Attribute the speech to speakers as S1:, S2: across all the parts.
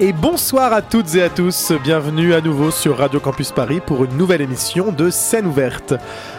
S1: Et bonsoir à toutes et à tous, bienvenue à nouveau sur Radio Campus Paris pour une nouvelle émission de Scène ouverte.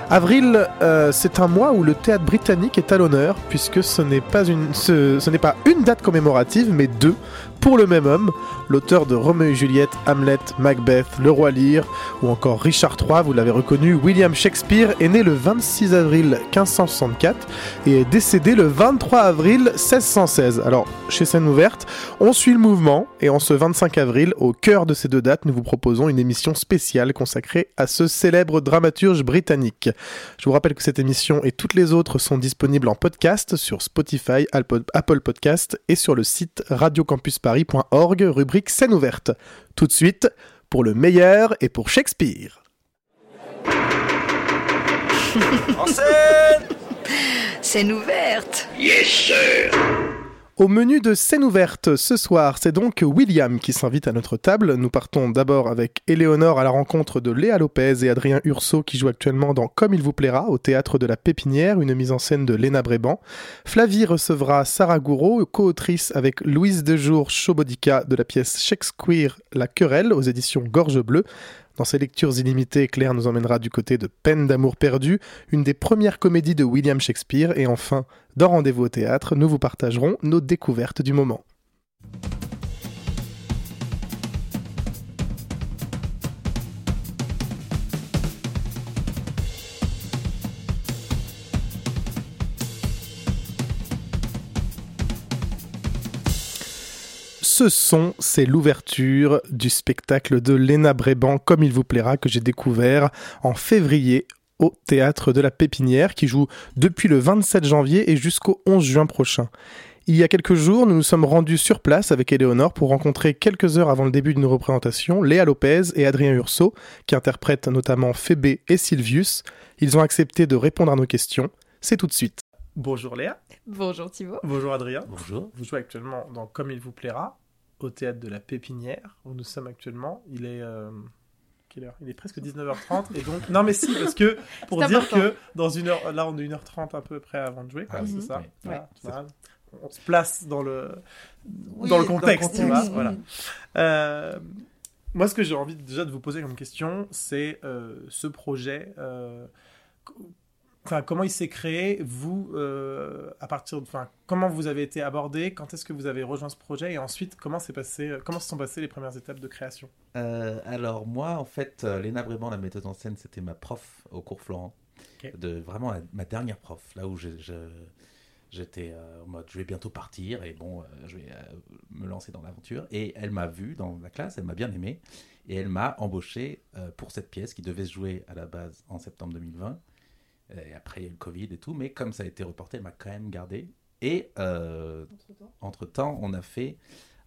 S1: Avril, euh, c'est un mois où le théâtre britannique est à l'honneur, puisque ce n'est pas, une, ce, ce n'est pas une date commémorative, mais deux, pour le même homme, l'auteur de Roméo et Juliette, Hamlet, Macbeth, Le Roi Lear, ou encore Richard III, vous l'avez reconnu, William Shakespeare est né le 26 avril 1564 et est décédé le 23 avril 1616. Alors, chez Scène Ouverte, on suit le mouvement, et en ce 25 avril, au cœur de ces deux dates, nous vous proposons une émission spéciale consacrée à ce célèbre dramaturge britannique. Je vous rappelle que cette émission et toutes les autres sont disponibles en podcast sur Spotify, Apple Podcast et sur le site radiocampusparis.org, rubrique scène ouverte. Tout de suite, pour le meilleur et pour Shakespeare.
S2: En scène
S3: Scène ouverte.
S4: Yes, sir
S1: Au menu de scène ouverte ce soir, c'est donc William qui s'invite à notre table. Nous partons d'abord avec Éléonore à la rencontre de Léa Lopez et Adrien Urso qui jouent actuellement dans Comme il vous plaira au théâtre de la Pépinière, une mise en scène de Léna Bréban. Flavie recevra Sarah Gouraud, co-autrice avec Louise Dejour Chobodica de la pièce Shakespeare La Querelle aux éditions Gorge Bleue. Dans ses lectures illimitées, Claire nous emmènera du côté de Peine d'amour perdu, une des premières comédies de William Shakespeare. Et enfin, dans Rendez-vous au théâtre, nous vous partagerons nos découvertes du moment. Ce son, c'est l'ouverture du spectacle de Léna Bréban, comme il vous plaira, que j'ai découvert en février au théâtre de la Pépinière, qui joue depuis le 27 janvier et jusqu'au 11 juin prochain. Il y a quelques jours, nous nous sommes rendus sur place avec Éléonore pour rencontrer quelques heures avant le début d'une représentation Léa Lopez et Adrien Urso, qui interprètent notamment Phébé et Sylvius. Ils ont accepté de répondre à nos questions. C'est tout de suite. Bonjour Léa.
S5: Bonjour Thibaut.
S1: Bonjour Adrien.
S6: Bonjour.
S1: Vous jouez actuellement dans Comme il vous plaira, au théâtre de la Pépinière, où nous sommes actuellement. Il est. euh, Quelle heure? Il est presque 19h30. et donc. Non, mais si, parce que pour dire
S5: important.
S1: que dans une heure. Là, on est 1h30 à peu près avant de jouer, quoi,
S6: Ah,
S1: c'est ça
S6: oui.
S1: Voilà,
S5: Ouais.
S1: voilà. On se place dans le,
S5: Oui,
S1: dans le
S5: dans le
S1: contexte, voilà. Euh, moi, ce que j'ai envie déjà de vous poser comme question, c'est euh, ce projet. Enfin, comment il s'est créé, vous, euh, à partir de, enfin, comment vous avez été abordé, quand est-ce que vous avez rejoint ce projet, et ensuite comment s'est passé, euh, comment se sont passées les premières étapes de création?
S6: Euh, alors moi, en fait, Léna Bréban, la méthode en scène, c'était ma prof au cours Florent. De, vraiment la- ma dernière prof, là où j'étais euh, en mode je vais bientôt partir et bon, je vais me lancer dans l'aventure. Et elle m'a vu dans la classe, elle m'a bien aimé et elle m'a embauché pour cette pièce qui devait se jouer à la base en septembre 2020. Et après, il y a eu le Covid et tout, mais comme ça a été reporté, elle m'a quand même gardé. Et euh, entre-temps, on a fait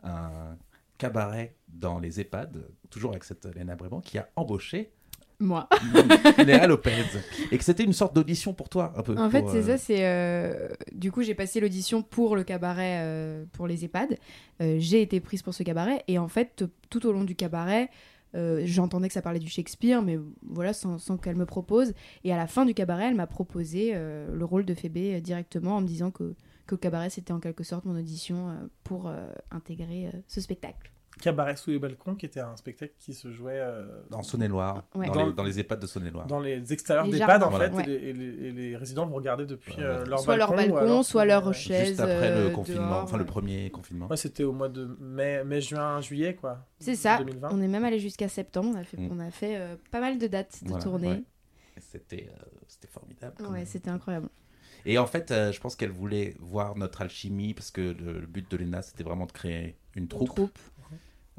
S6: un cabaret dans les EHPAD, toujours avec cette Léna Bréban, qui a embauché
S5: Moi.
S6: Léa Lopez. Et que c'était une sorte d'audition pour toi, un peu.
S5: En fait, c'est
S6: euh,
S5: ça. C'est euh, du coup, j'ai passé l'audition pour le cabaret euh, pour les EHPAD. Euh, j'ai été prise pour ce cabaret et en fait, t- tout au long du cabaret, euh, j'entendais que ça parlait du Shakespeare, mais voilà, sans, qu'elle me propose. Et à la fin du cabaret, elle m'a proposé euh, le rôle de Phébé euh, directement en me disant que que le cabaret c'était en quelque sorte mon audition pour intégrer ce spectacle.
S1: Cabaret sous les balcons, qui était un spectacle qui se jouait euh,
S6: Dans Saône-et-Loire,
S5: Ouais.
S6: dans,
S1: Dans-
S6: les, dans les EHPAD de Saône-et-loire.
S1: dans les extérieurs
S5: jardins,
S1: en
S6: voilà.
S1: fait,
S5: Ouais.
S1: et, les, et les- et les résidents vont regarder depuis
S6: Ouais,
S1: euh, leur
S5: soit leur
S1: balcon, ou
S5: balcon,
S1: alors-
S5: soit leur
S1: Ouais.
S5: chaise.
S6: Juste après
S5: euh,
S6: le confinement,
S5: dehors,
S6: enfin le premier confinement.
S1: Ouais, c'était au mois de mai, mai, juin, juillet, quoi.
S5: C'est ça.
S1: 2020.
S5: On est même allé jusqu'à septembre. On a fait,
S6: Mm.
S5: on a fait euh, pas mal de dates de
S6: Voilà,
S5: tournée.
S6: C'était euh, c'était formidable.
S5: Ouais, c'était incroyable.
S6: Et en fait, euh, je pense qu'elle voulait voir notre alchimie parce que le, le but de Léna, c'était vraiment de créer une troupe.
S5: Troupe.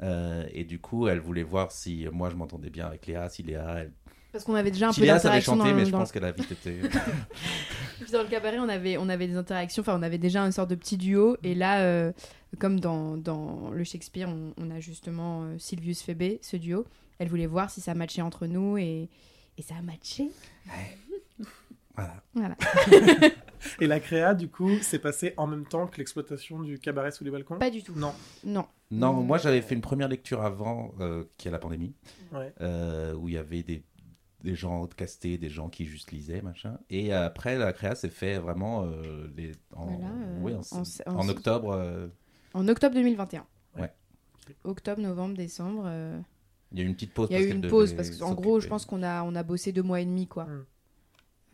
S6: Euh, et du coup, elle voulait voir si moi je m'entendais bien avec Léa, si Léa, elle,
S5: Parce qu'on avait déjà un peu
S6: Tilia savait chanter,
S5: dans,
S6: mais je
S5: dans-
S6: pense qu'elle a vite été.
S5: Puis dans le cabaret, on avait, on avait des interactions, enfin, on avait déjà une sorte de petit duo. Et là, euh, comme dans, dans le Shakespeare, on, on a justement euh, Sylvius Phébé, ce duo. Elle voulait voir si ça matchait entre nous et, et ça a matché.
S6: Voilà.
S5: Voilà.
S7: Et la créa, du coup, s'est passée en même temps que l'exploitation du cabaret sous les balcons?
S5: Pas du tout.
S7: Non.
S5: Non.
S6: Non, moi j'avais fait une première lecture avant euh, qu'il y ait la pandémie,
S7: Ouais.
S6: euh, où il y avait des, des gens castés, des gens qui juste lisaient, machin. Et après, la créa s'est fait vraiment euh, les, en,
S5: Voilà, euh,
S6: oui, en,
S5: en- en-
S6: en octobre. euh,
S5: En octobre 2021.
S6: Ouais.
S5: Octobre, novembre, décembre. euh,
S6: il y a eu une petite pause.
S5: Il y a eu une pause parce qu'en gros, je pense qu'on a, on a bossé deux mois et demi, quoi.
S7: Mm.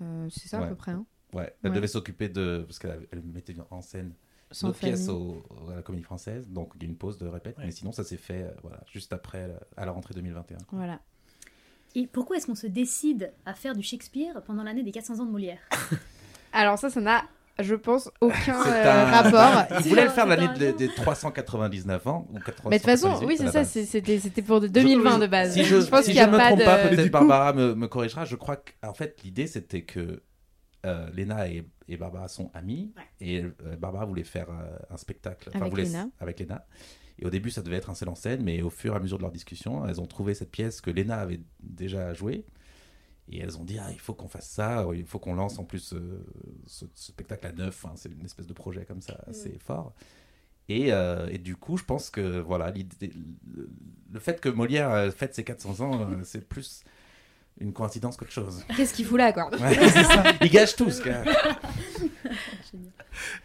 S5: Euh, c'est ça à peu près, hein
S6: Ouais, elle
S5: Ouais.
S6: devait s'occuper de. Parce qu'elle elle mettait en scène
S5: Sans famille.
S6: au- à la comédie française, donc il y a une pause de répète,
S7: Ouais.
S6: mais sinon ça s'est fait euh, voilà, juste après, euh, à la rentrée 2021.
S5: Voilà.
S8: Et pourquoi est-ce qu'on se décide à faire du Shakespeare pendant l'année des 400 ans de Molière?
S5: Alors ça, ça n'a, je pense, aucun euh,
S6: un-
S5: rapport.
S6: Il voulait le faire l'année des,
S8: lien.
S6: des 399 ans ou 498
S5: Mais de toute façon, oui, c'est ça, c'était, pour de 2020 de base.
S6: Si je,
S5: pense
S6: si
S5: qu'il y a
S6: je ne me
S5: pas
S6: trompe
S5: de...
S6: pas, peut-être Barbara me, me corrigera. Je crois qu'en fait, l'idée c'était que euh, Léna et, et Barbara sont amies et euh, Barbara voulait faire euh, un spectacle
S5: Avec
S6: voulait-
S5: Léna.
S6: avec Léna. Et au début, ça devait être un seul en scène, mais au fur et à mesure de leur discussion, elles ont trouvé cette pièce que Léna avait déjà jouée. Et elles ont dit, ah, il faut qu'on fasse ça, il faut qu'on lance en plus euh, ce, ce spectacle à neuf. hein, c'est une espèce de projet comme ça assez fort. Et, euh, et du coup, je pense que voilà, le, le fait que Molière euh, fête ses 400 ans, euh, c'est plus une coïncidence qu'autre chose.
S5: Qu'est-ce qu'il fout là, quoi?
S6: Ouais, c'est ça. Il gâche tout, ce gars.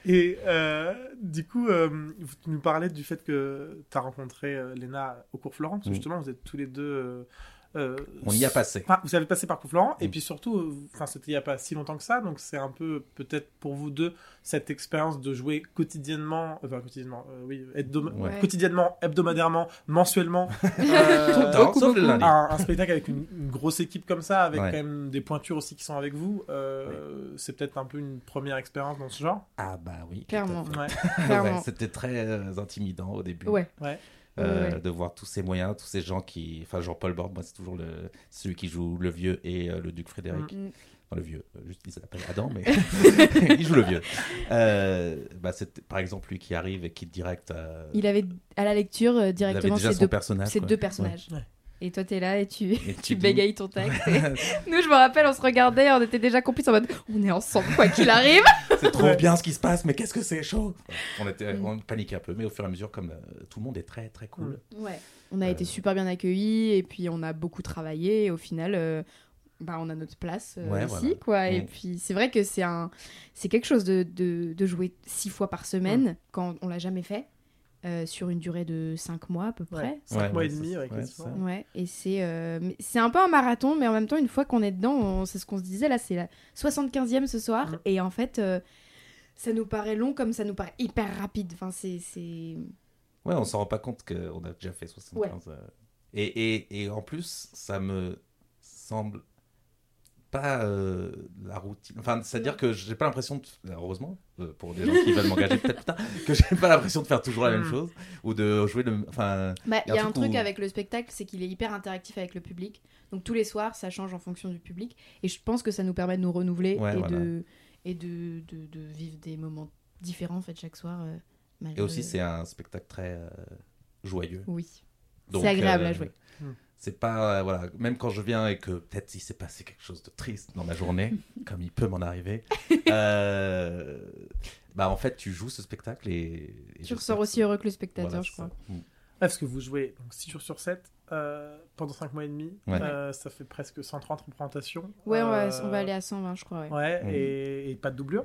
S7: Et euh, du coup, euh, vous nous parlez du fait que tu as rencontré euh, Léna au cours Florent, parce que
S6: Mm.
S7: justement, vous êtes tous les deux. Euh, euh,
S6: On y a passé.
S7: Enfin, vous avez passé par cours Florent, et
S6: Mm.
S7: puis surtout, euh, enfin, c'était il n'y a pas si longtemps que ça, donc c'est un peu peut-être pour vous deux cette expérience de jouer quotidiennement, enfin quotidiennement, euh, oui, hebdom-
S6: Ouais.
S7: quotidiennement, hebdomadairement, mensuellement,
S6: Tout le
S7: euh,
S6: temps, sauf le lundi.
S7: un, un spectacle avec une, une grosse équipe comme ça, avec
S6: Ouais.
S7: quand même des pointures aussi qui sont avec vous, euh, c'est peut-être un peu une première expérience dans ce genre.
S6: Ah bah oui.
S5: Clairement.
S6: C'était très euh, intimidant au début.
S5: Ouais.
S7: Ouais.
S6: Euh,
S5: Ouais.
S6: de voir tous ces moyens, tous ces gens qui. Enfin, Jean-Paul Borde, moi, c'est toujours le... celui qui joue le vieux et euh, le duc Frédéric.
S5: Mm.
S6: Enfin, le vieux, euh, juste il s'appelle Adam, mais il joue le vieux. Euh, bah, c'est par exemple lui qui arrive et qui direct. euh,
S5: Il avait à la lecture euh,
S6: il avait
S5: directement
S6: déjà
S5: ces
S6: son
S5: deux,
S6: personnage.
S5: ces
S6: quoi.
S5: deux personnages.
S7: Ouais.
S5: Et toi, t'es là et tu,
S6: Et
S5: tu
S6: tu dis-
S5: bégayes ton texte. et- Nous, je me rappelle, on se regardait, on était déjà complices en mode on est ensemble quoi qu'il arrive.
S6: c'est trop bien ce qui se passe, mais qu'est-ce que c'est chaud On était,
S5: Mm.
S6: on paniquait un peu, mais au fur et à mesure, comme euh, tout le monde est très très cool.
S5: Ouais. On a
S6: Euh.
S5: été super bien accueillis et puis on a beaucoup travaillé. Et au final, euh, bah, on a notre place euh,
S6: Ouais,
S5: ici,
S6: voilà.
S5: quoi. Et
S6: Mm.
S5: puis c'est vrai que c'est un, c'est quelque chose de, de, de jouer six fois par semaine
S6: Mm.
S5: quand on l'a jamais fait euh, sur une durée de cinq mois à peu près.
S7: Ouais. Cinq mois et demi, ouais.
S5: Ouais, et c'est euh, c'est un peu un marathon, mais en même temps, une fois qu'on est dedans, on- c'est ce qu'on se disait là, c'est la 75e ce soir,
S7: Mhm.
S5: et en fait, euh, ça nous paraît long comme ça nous paraît hyper rapide. Enfin, c'est. c'est-
S6: Ouais, on s'en rend pas compte qu'on a déjà fait 75. euh, Et, et, et en plus, ça me semble pas euh, la routine. Enfin, c'est-à-dire que j'ai pas l'impression, de... heureusement, euh, pour des gens qui veulent m'engager peut-être plus tard, que j'ai pas l'impression de faire toujours la même
S7: Mm.
S6: chose ou de jouer le. Enfin,
S5: Bah, il y a un truc
S6: où-
S5: avec le spectacle, c'est qu'il est hyper interactif avec le public. Donc tous les soirs, ça change en fonction du public. Et je pense que ça nous permet de nous renouveler
S6: Ouais,
S5: et,
S6: voilà.
S5: de, et de, de, de vivre des moments différents en fait chaque soir. euh, malgré-
S6: Et aussi, c'est un spectacle très euh, joyeux.
S5: Oui.
S6: Donc,
S5: C'est agréable
S6: euh,
S5: à jouer.
S6: C'est pas, euh, voilà, même quand je viens et que peut-être il s'est passé quelque chose de triste dans ma journée, comme il peut m'en arriver, euh, bah en fait tu joues ce spectacle et. et
S5: Tu ressors aussi heureux que le spectateur,
S6: voilà,
S5: je crois.
S6: Mm.
S7: Parce que vous jouez donc 6 jours sur 7 euh, pendant 5 mois et demi.
S6: Ouais.
S7: Euh, ça fait presque 130 représentations.
S5: Ouais, on, va, on va aller à 120, je crois. Ouais.
S7: Ouais,
S6: Mm.
S7: et, et pas de doublure.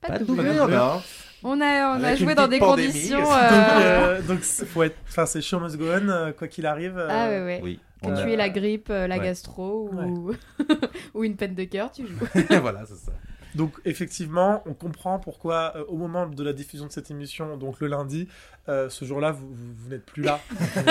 S5: Pas de
S6: doublure,
S5: doublure.
S6: non.
S5: On a, on a joué dans des
S6: pandémie,
S5: conditions.
S6: donc,
S7: Donc, donc c'est- faut être, enfin c'est show must go on, quoi qu'il arrive. euh,
S5: Ah ouais, ouais.
S6: Oui.
S5: Quand
S6: on
S5: tu
S6: a-
S5: es la grippe, euh, la
S6: Ouais.
S5: gastro ou... ou une peine de cœur, tu joues.
S6: voilà, c'est ça.
S7: Donc effectivement, on comprend pourquoi euh, au moment de la diffusion de cette émission, donc le lundi, euh, ce jour-là, vous, vous, vous n'êtes plus là.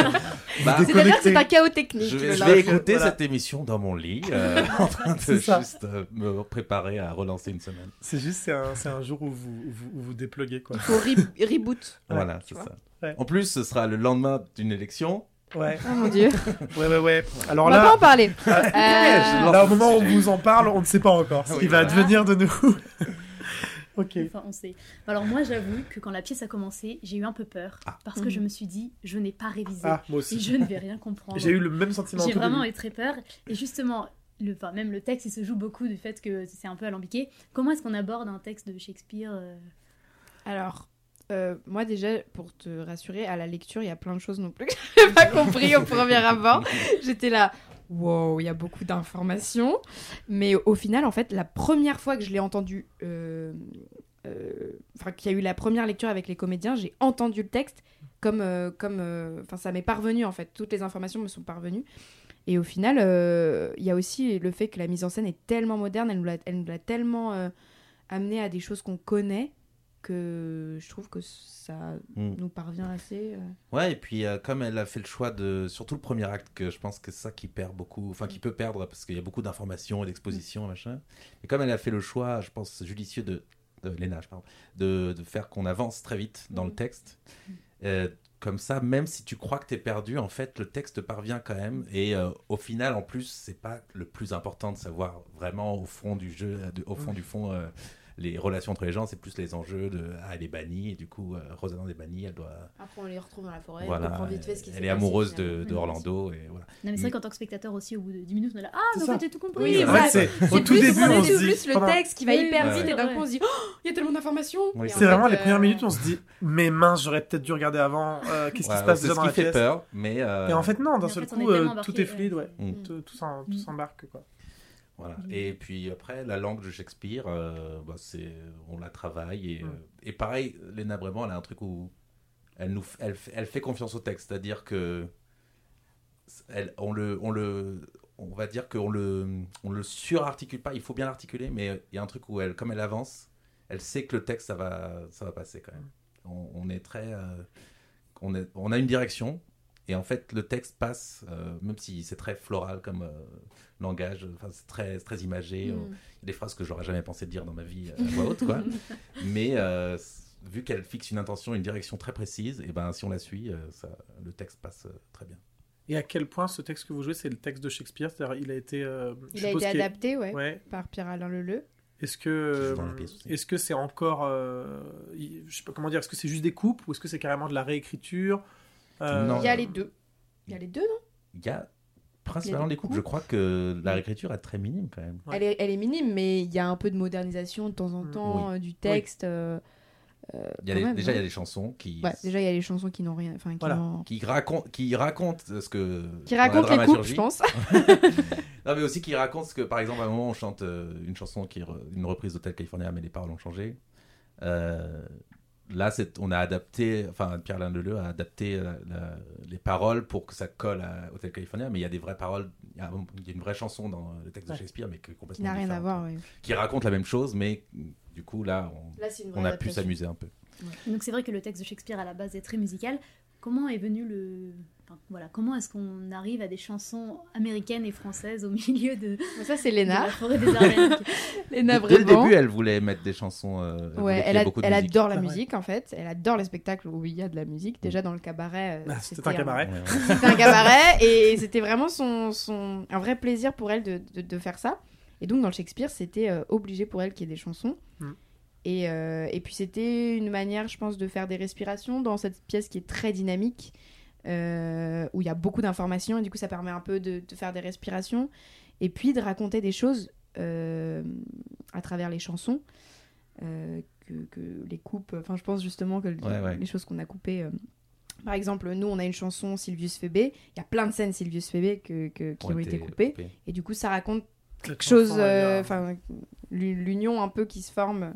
S6: Bah,
S5: C'est-à-dire que c'est un chaos technique.
S6: je vais, je
S5: lundi.
S6: vais écouter
S7: Voilà.
S6: cette émission dans mon lit, euh, en train de juste euh, me préparer à relancer une semaine.
S7: C'est juste, c'est un, jour où vous où vous, où vous dépluguez quoi.
S5: Faut re- reboot.
S7: Ouais,
S6: voilà, c'est ça.
S7: Ouais.
S6: En plus, ce sera le lendemain d'une élection.
S1: Ouais,
S5: Oh mon dieu.
S1: ouais, ouais, ouais. Alors
S5: On va pas
S1: là,
S5: en parler.
S1: euh,
S5: Euh,
S1: là, au moment où on vous en parle, on ne sait pas encore ce
S6: Oui,
S1: qui va
S6: voilà.
S1: advenir de nous. ok.
S8: Enfin, on sait. Alors moi, j'avoue que quand la pièce a commencé, j'ai eu un peu peur
S6: Ah.
S8: parce que
S5: Mhm.
S8: je me suis dit, je n'ai pas révisé
S1: Ah, moi
S8: et
S1: aussi.
S8: je ne vais rien comprendre.
S1: J'ai eu le même sentiment.
S8: J'ai vraiment eu très peur. Et justement, le, enfin, même le texte, il se joue beaucoup du fait que c'est un peu alambiqué. Comment est-ce qu'on aborde un texte de Shakespeare euh,
S5: Alors, euh, moi déjà, pour te rassurer, à la lecture, il y a plein de choses non plus que j'ai pas compris au premier abord. J'étais là, wow, il y a beaucoup d'informations. Mais au final, en fait, la première fois que je l'ai entendu, euh, euh, enfin, qu'il y a eu la première lecture avec les comédiens, j'ai entendu le texte comme, comme, enfin, ça m'est parvenu en fait. Toutes les informations me sont parvenues. Et au final, il y a aussi le fait que la mise en scène est tellement moderne, elle nous l'a, tellement amené à des choses qu'on connaît que je trouve que ça
S6: Mm.
S5: nous parvient assez. euh.
S6: Ouais, et puis euh, comme elle a fait le choix de, surtout le premier acte, que je pense que c'est ça qui perd beaucoup, enfin qui peut perdre parce qu'il y a beaucoup d'informations et d'expositions, machin. Et comme elle a fait le choix, je pense judicieux de, de Léna, je parle, de, de faire qu'on avance très vite dans le texte. euh, comme ça, même si tu crois que t'es perdu, en fait, le texte parvient quand même. Et au final, en plus, c'est pas le plus important de savoir vraiment au fond du jeu, de- au fond du fond, les relations entre les gens. C'est plus les enjeux de ah, elle est bannie et du coup, euh, Rosamond est bannie, elle doit
S5: Après, on les retrouve dans la forêt,
S6: voilà,
S5: on comprend vite fait ce qui
S6: elle est
S5: passé,
S6: amoureuse de, Orlando et voilà.
S8: Non, mais c'est vrai qu'en tant que spectateur aussi, au bout de 10 minutes, on est là. Ah, mais en fait, j'ai tout compris.
S5: Oui,
S1: fait, c'est au
S5: C'est
S1: tout
S5: plus,
S1: début,
S5: c'est
S1: on se
S5: plus
S1: dit.
S5: le
S1: pendant-
S5: texte qui va
S8: Oui,
S5: hyper vite
S8: ouais.
S5: et d'un coup on se dit Oh, il y a tellement d'informations.
S6: Oui,
S1: C'est vraiment
S5: fait,
S1: les premières
S5: euh,
S1: minutes, on se dit, mais mince, j'aurais peut-être dû regarder avant. euh, Qu'est-ce qui se passe
S6: c'est
S1: déjà
S6: ce
S1: dans
S6: qui
S1: la
S6: fait
S1: pièce
S6: peur, mais
S1: Et en fait, non, d'un seul
S8: fait,
S1: coup, tout est fluide, ouais.
S6: Mm.
S1: Tout, tout s'en- tout
S8: Mm.
S1: s'embarque, quoi.
S6: Voilà.
S8: Mm.
S6: Et puis après, la langue de Shakespeare, euh, bah, c'est on la travaille et,
S1: Mm.
S6: euh, et pareil, Léna Brément, elle a un truc où elle nous, elle, fait confiance au texte, c'est-à-dire que elle, on le, on le, on va dire qu'on le, on le surarticule pas. Il faut bien l'articuler, mais il y a un truc où elle, comme elle avance, elle sait que le texte ça va, ça va passer quand même. On, on est très, euh, on, est, on a une direction. Et en fait, le texte passe, euh, même si c'est très floral comme euh, langage, enfin, c'est très, très imagé.
S5: Mm.
S6: euh, il y a des phrases que j'aurais jamais pensé dire dans ma vie euh, à voix haute, quoi. Mais euh, vu qu'elle fixe une intention, une direction très précise, et ben si on la suit, euh, ça, le texte passe euh, très bien.
S1: Et à quel point ce texte que vous jouez, c'est le texte de Shakespeare? C'est-à-dire, il a été. euh,
S5: Il a été
S1: est-
S5: adapté, ouais,
S1: Ouais.
S5: par Pierre-Alain Leleu.
S1: Est-ce que est-ce que c'est encore euh, je sais pas comment dire est-ce que c'est juste des coupes ou est-ce que c'est carrément de la réécriture? Euh.
S5: Il y a les deux. Il y a les deux, non?
S6: Il y a principalement coupes.
S5: coupes.
S6: Je crois que la réécriture est très minime quand même.
S1: Ouais.
S5: elle, est, elle est minime, mais il y a un peu de modernisation de temps en
S1: Mm.
S5: temps euh, du texte. euh, euh,
S6: Il y a
S5: même,
S6: déjà, il y a des chansons qui,
S5: Ouais, déjà, il y a les chansons qui n'ont rien. Enfin, qui,
S1: Voilà.
S6: qui racontent, qui racontent ce que.
S5: qui racontent les coupes,
S6: dramaturgie.
S5: je pense.
S6: Non, mais aussi qui raconte ce que, par exemple, à un moment, on chante euh, une chanson qui est une reprise d'Hotel California, mais les paroles ont changé. Euh, là, c'est, on a adapté, enfin, Pierre-Alain Leleu a adapté la- la- les paroles pour que ça colle à Hotel California, mais il y a des vraies paroles. Il y a, un- il y a une vraie chanson dans le texte
S1: Ouais.
S6: de Shakespeare, mais que
S5: Qui
S6: complètement
S5: n'a rien à voir.
S6: Qui raconte la même chose, mais du coup, là, on a pu s'amuser un peu.
S8: Donc c'est vrai que le texte de Shakespeare à la base est très musical. Comment est venu le... enfin, voilà, comment est-ce qu'on arrive à des chansons américaines et françaises au milieu de,
S5: Ça, c'est
S8: de
S5: Léna.
S8: la forêt des
S5: Léna,
S6: Dès, dès le début, elle voulait mettre des chansons. euh, elle
S5: Ouais, elle,
S6: ait
S5: a-
S6: beaucoup de
S5: elle
S6: musique.
S5: adore la
S1: ouais.
S5: musique en fait. Elle adore les spectacles où il y a de la musique. Déjà dans le cabaret. euh,
S1: Ah, c'était un cabaret.
S6: Ouais.
S5: C'était un cabaret et c'était vraiment son, son, un vrai plaisir pour elle de, de, de faire ça. Et donc dans le Shakespeare, c'était euh, obligé pour elle qu'il y ait des chansons.
S1: Mm.
S5: Et, euh, et puis c'était une manière, je pense, de faire des respirations dans cette pièce qui est très dynamique, euh, où il y a beaucoup d'informations et du coup ça permet un peu de, de faire des respirations et puis de raconter des choses euh, à travers les chansons. euh, que, que les coupes, enfin je pense justement que
S6: Ouais, ouais.
S5: les choses qu'on a coupées. euh, par exemple, nous, on a une chanson Sylvius Phébé. Il y a plein de scènes Sylvius Phébé que, que- qui ont, été coupées. Et du coup, ça raconte quelque chose, enfin, l'u- l'union un peu qui se forme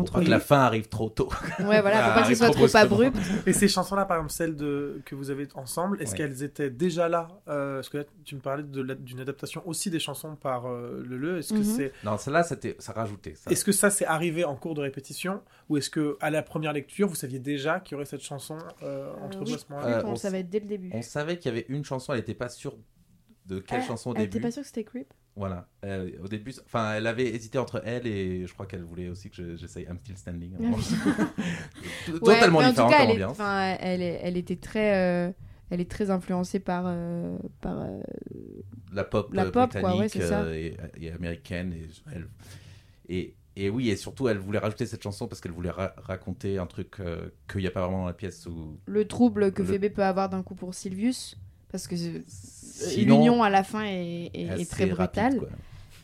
S5: entre
S6: pas que la fin arrive trop tôt.
S5: Ouais, voilà,
S6: Ah,
S5: pour pas qu'il
S6: arrive
S5: soit
S6: trop
S5: trop abrupt.
S1: Et ces chansons-là, par exemple, celles de... que vous avez ensemble, est-ce
S6: Ouais.
S1: qu'elles étaient déjà là euh, Parce que là, tu me parlais d'une adaptation aussi des chansons par euh, Leleu. Est-ce que
S5: Mhm.
S1: c'est
S6: Non, celle-là, c'était- ça rajoutait. Ça.
S1: est-ce que ça c'est arrivé en cours de répétition ou est-ce que à la première lecture vous saviez déjà qu'il y aurait cette chanson euh, entre
S5: Euh,
S1: vous à
S5: oui.
S1: ce moment-là
S6: Euh,
S5: on
S6: on
S5: savait dès le début.
S6: On savait qu'il y avait une chanson, elle n'était pas sûre de quelle
S5: Elle-
S6: chanson au
S5: Elle
S6: début.
S5: était pas sûre que c'était Creep?
S6: Voilà. Euh, au début, enfin, elle avait hésité entre elle et je crois qu'elle voulait aussi que je- j'essaye I'm Still Standing.
S5: Oui.
S6: Totalement
S5: Ouais,
S6: différent comme ambiance.
S5: enfin, elle, est- elle était très. euh, elle est très influencée par, euh, par
S6: la pop,
S5: La pop, quoi,
S6: britannique
S5: ouais,
S6: et, et américaine. Et, elle- et, et oui, et surtout, elle voulait rajouter cette chanson parce qu'elle voulait ra- raconter un truc qu'il n'y a pas vraiment dans la pièce. Où...
S5: le trouble que
S6: Le-
S5: Phoebe peut avoir d'un coup pour Sylvius. Parce que
S6: Sinon,
S5: l'union à la fin est, est- est
S6: assez
S5: très brutale.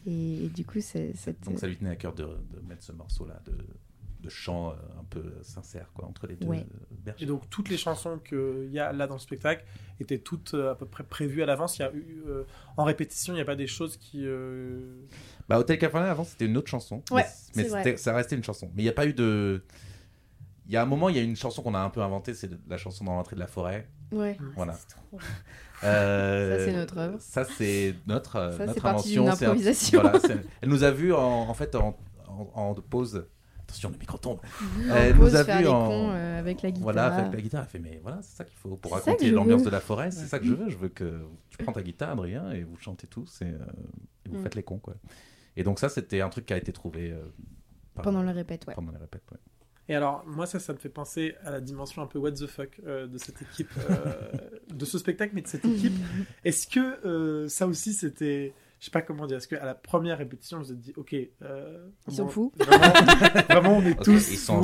S5: et, et du coup, c'est cette.
S6: Donc ça lui tenait à cœur de, de mettre ce morceau-là de, de chant euh, un peu sincère quoi, entre les deux
S5: Ouais.
S6: euh, bergers.
S1: Et donc toutes les chansons qu'il y a là dans le spectacle étaient toutes euh, à peu près prévues à l'avance. Il y a eu euh, en répétition, il n'y a pas des choses qui. euh,
S6: Bah, Hotel California, avant, c'était une autre chanson.
S5: Ouais,
S6: mais,
S5: c'est
S6: mais ça restait une chanson. Mais il n'y a pas eu de. Il y a un moment, il y a une chanson qu'on a un peu inventée, c'est la chanson dans l'entrée de la forêt.
S5: Ouais.
S6: Voilà.
S8: C'est trop.
S6: Euh,
S5: Ça, c'est notre œuvre.
S6: Ça, c'est notre, euh,
S5: Ça,
S6: notre invention. un-
S5: improvisation.
S6: voilà, elle nous a vus en, en fait en, en, en pause. Attention, le micro tombe.
S5: En
S6: Elle
S5: pause,
S6: nous a
S5: faire
S6: vu
S5: les
S6: en-
S5: euh, avec la guitare.
S6: Voilà, avec la guitare, elle fait mais voilà, c'est ça qu'il faut pour raconter l'ambiance de la forêt, c'est ça que je veux. Je veux que tu prends ta guitare, Adrien, et vous chantez tous et, euh, et vous
S5: Mm.
S6: faites les cons quoi. Et donc ça, c'était un truc qui a été trouvé euh, par-
S5: Pendant le répète, ouais.
S6: pendant les répètes. ouais.
S1: Et alors, moi, ça, ça me fait penser à la dimension un peu what the fuck euh, de cette équipe, euh, de ce spectacle, mais de cette équipe. Est-ce que euh, ça aussi, c'était. Je sais pas comment dire. Est-ce qu'à la première répétition, vous vous êtes dit, ok. euh,
S5: Ils sont
S1: vraiment-
S5: fous.
S1: Vraiment, vraiment, on est tous.
S6: ils sont.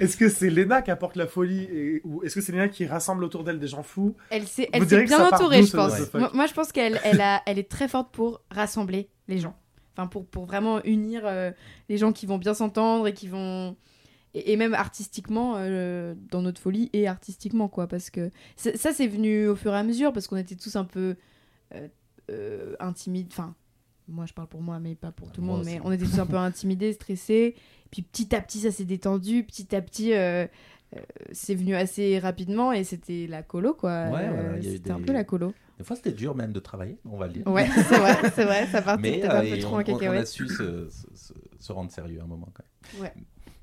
S1: Est-ce que c'est Léna qui apporte la folie et, ou est-ce que c'est Léna qui rassemble autour d'elle des gens fous?
S5: Elle s'est bien entourée, je pense. Moi, moi, je pense qu'elle elle a, elle est très forte pour rassembler les gens. Enfin, pour, pour vraiment unir euh, les gens qui vont bien s'entendre et qui vont. Et, et même artistiquement, euh, dans notre folie, et artistiquement, quoi. Parce que ça, c'est venu au fur et à mesure, parce qu'on était tous un peu euh, euh, intimides. Enfin, moi, je parle pour moi, mais pas pour tout le monde. Mais on était tous un peu intimidés, stressés. Puis petit à petit, ça s'est détendu. Petit à petit. euh, c'est venu assez rapidement et c'était la colo quoi.
S6: Ouais, eu
S5: c'était un
S6: des-
S5: peu la colo.
S6: Des fois, c'était dur même de travailler, on va le dire.
S5: Ouais, c'est vrai, c'est vrai, ça partait peut-être
S6: euh,
S5: un peu trop en
S6: on- on a
S5: cacahuète.
S6: su se- se rendre sérieux à un moment quand même.
S5: Ouais.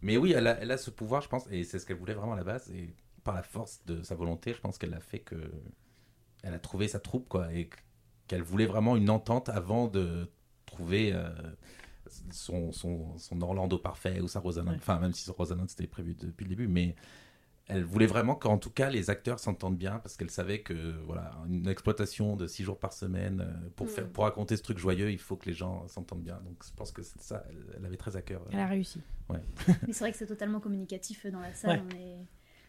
S6: Mais oui, elle a, elle a ce pouvoir, je pense, et c'est ce qu'elle voulait vraiment à la base. Et par la force de sa volonté, je pense qu'elle a fait que. Elle a trouvé sa troupe, quoi. Et qu'elle voulait vraiment une entente avant de trouver euh, son, son, son Orlando parfait ou sa Rosamund.
S1: Ouais.
S6: Enfin, même si son Rosamund c'était prévu depuis le début, mais elle voulait vraiment qu'en tout cas les acteurs s'entendent bien parce qu'elle savait que voilà une exploitation de six jours par semaine euh, pour faire pour raconter ce truc joyeux il faut que les gens s'entendent bien donc je pense que c'est ça elle, elle avait très à cœur
S5: Elle a réussi.
S8: Mais c'est vrai que c'est totalement communicatif dans la salle.
S1: Ouais.
S8: On est...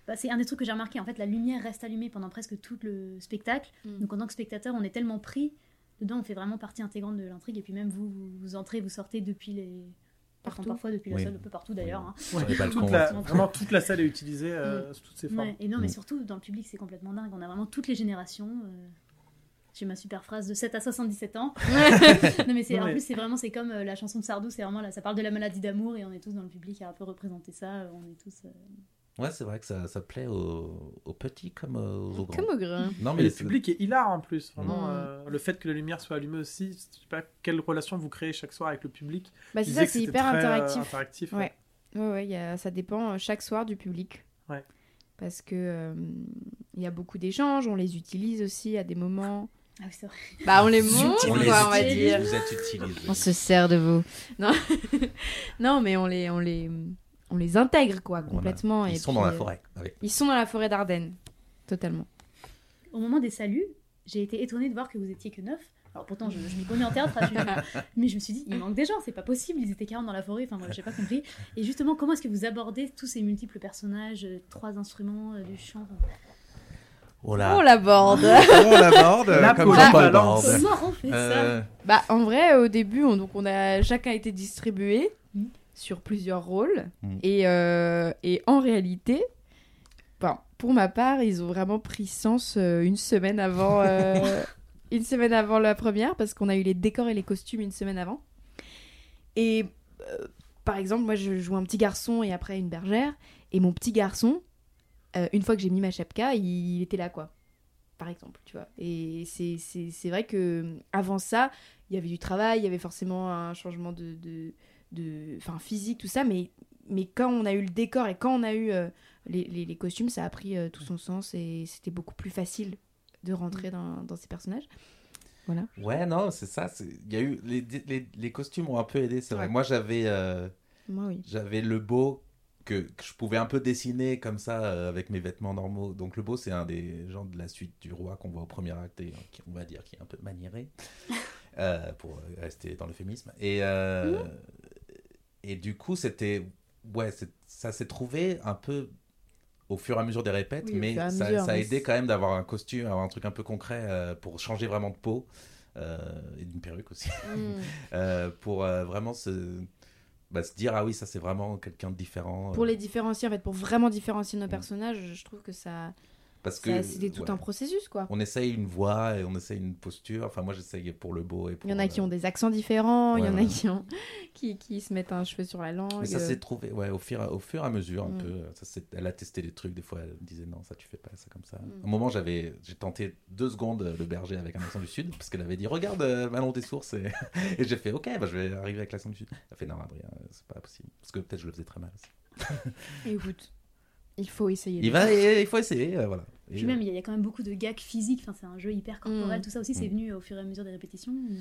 S8: bah, c'est un des trucs que j'ai remarqué. En fait, la lumière reste allumée pendant presque tout le spectacle.
S5: Mm.
S8: Donc, en tant que spectateur, on est tellement pris. Dedans, on fait vraiment partie intégrante de l'intrigue. Et puis, même vous, vous, vous entrez, vous sortez depuis les. Enfin,
S5: Partout.
S8: parfois depuis la
S6: Oui.
S8: salle, un peu partout d'ailleurs. hein.
S1: Toute la-
S8: ouais.
S1: Vraiment, toute la salle est utilisée euh, sous toutes ses formes.
S8: Ouais, et non, mais
S6: Mm.
S8: surtout dans le public, c'est complètement dingue. On a vraiment toutes les générations. euh, J'ai ma super phrase de 7 à 77 ans. non, mais c'est en plus, c'est vraiment c'est comme euh, la chanson de Sardou. C'est vraiment là, ça parle de la maladie d'amour et on est tous dans le public à un peu représenter ça. On est tous. Euh,
S6: ouais c'est vrai que ça, ça plaît aux, aux petits comme aux, aux grands
S5: Comme au grain.
S6: non mais
S1: le public est hilar en plus. Vraiment,
S5: Mm.
S1: euh, le fait que la lumière soit allumée aussi, je sais pas quelle relation vous créez chaque soir avec le public.
S5: Bah, c'est ça, c'est hyper
S1: très, euh,
S5: interactif.
S1: interactif,
S5: Ouais. Ouais, ouais, y a, ça dépend euh, chaque soir du public.
S1: Ouais.
S5: Parce que euh, il y a beaucoup d'échanges, on les utilise aussi à des moments.
S8: Ah oui, c'est vrai.
S5: Bah, on les montre,
S6: on
S5: quoi,
S6: les
S5: on va dire.
S6: vous êtes utilisés
S5: On se sert de vous. Non, non mais on les, on les, on les intègre quoi
S6: Voilà.
S5: complètement.
S6: ils
S5: et
S6: sont
S5: puis,
S6: dans la
S5: euh,
S6: forêt avec
S5: Ils sont dans la forêt d'Ardennes, totalement.
S8: Au moment des saluts, j'ai été étonnée de voir que vous étiez que neuf. Alors pourtant, je, je m'y connais en théâtre, hein, je- mais je me suis dit, il manque des gens, c'est pas possible, ils étaient 40 dans la forêt, enfin moi j'ai pas compris. Et justement, comment est-ce que vous abordez tous ces multiples personnages, euh, trois instruments, euh, du chant enfin,
S6: oh
S5: On l'aborde.
S6: on l'aborde
S1: La
S6: comme
S8: Comment on fait ça
S6: Euh,
S5: Bah, en vrai, au début, on, donc on a chacun été distribué. Sur plusieurs rôles.
S6: Mm.
S5: Et, euh, et en réalité, ben, pour ma part, ils ont vraiment pris sens euh, une semaine avant, euh, une semaine avant la première, parce qu'on a eu les décors et les costumes une semaine avant. Et par exemple, moi, je joue un petit garçon et après une bergère. Et mon petit garçon, une fois que j'ai mis ma chapka, il, il était là, quoi. Par exemple, tu vois. Et c'est- vrai que avant ça, il y avait du travail, il y avait forcément un changement de, de, de enfin physique, tout ça, mais mais quand on a eu le décor et quand on a eu euh, les, les, les costumes, ça a pris euh, tout son sens et c'était beaucoup plus facile de rentrer dans, dans ces personnages. Voilà.
S6: ouais non c'est ça il y a eu les, les, les costumes ont un peu aidé c'est vrai
S5: Ouais.
S6: moi j'avais euh,
S5: oui.
S6: j'avais le beau que, que je pouvais un peu dessiner comme ça euh, avec mes vêtements normaux. Donc le beau, c'est un des gens de la suite du roi qu'on voit au premier acte et qui, on va dire qui est un peu maniéré euh, pour rester dans l'euphémisme. Et, euh, et du coup, c'était. Ouais, ça s'est trouvé un peu au fur et à mesure des répètes,
S5: Oui,
S6: mais ça,
S5: mesure,
S6: ça a aidé quand même d'avoir un costume, avoir un truc un peu concret euh, pour changer vraiment de peau. euh, et d'une perruque aussi.
S5: Mm.
S6: Euh, pour vraiment se, bah, se dire ah oui ça c'est vraiment quelqu'un de différent
S5: Pour les différencier, en fait, pour vraiment différencier nos
S6: Mm.
S5: personnages, je trouve que ça,
S6: parce
S5: ça
S6: que
S5: c'était tout un processus, quoi.
S6: on essaye une voix et on essaye une posture enfin moi j'essaye pour le beau et pour
S5: Il y en a qui
S6: euh,
S5: ont des accents différents, il y
S6: ouais,
S5: en a qui, ont... qui, qui se mettent un cheveu sur la langue.
S6: mais ça s'est trouvé ouais au fur, au fur et à mesure un
S5: Mm.
S6: peu ça, elle a testé des trucs des fois elle me disait non ça tu fais pas ça comme ça
S5: Mm.
S6: à un moment j'avais j'ai tenté deux secondes euh, le berger avec un accent du sud parce qu'elle avait dit regarde euh, Manon des sources et, et j'ai fait ok bah, je vais arriver avec l'accent du sud elle a fait non Adrien euh, c'est pas possible parce que peut-être je le faisais très mal aussi.
S5: Écoute, il faut essayer.
S6: il va il faut essayer euh, voilà Et,
S8: Puis même, il y, a- il y a quand même beaucoup de gags physiques. Enfin, c'est un jeu hyper corporel.
S5: Mm.
S8: Tout ça aussi, c'est
S6: Mm.
S8: venu au fur et à mesure des répétitions. ou-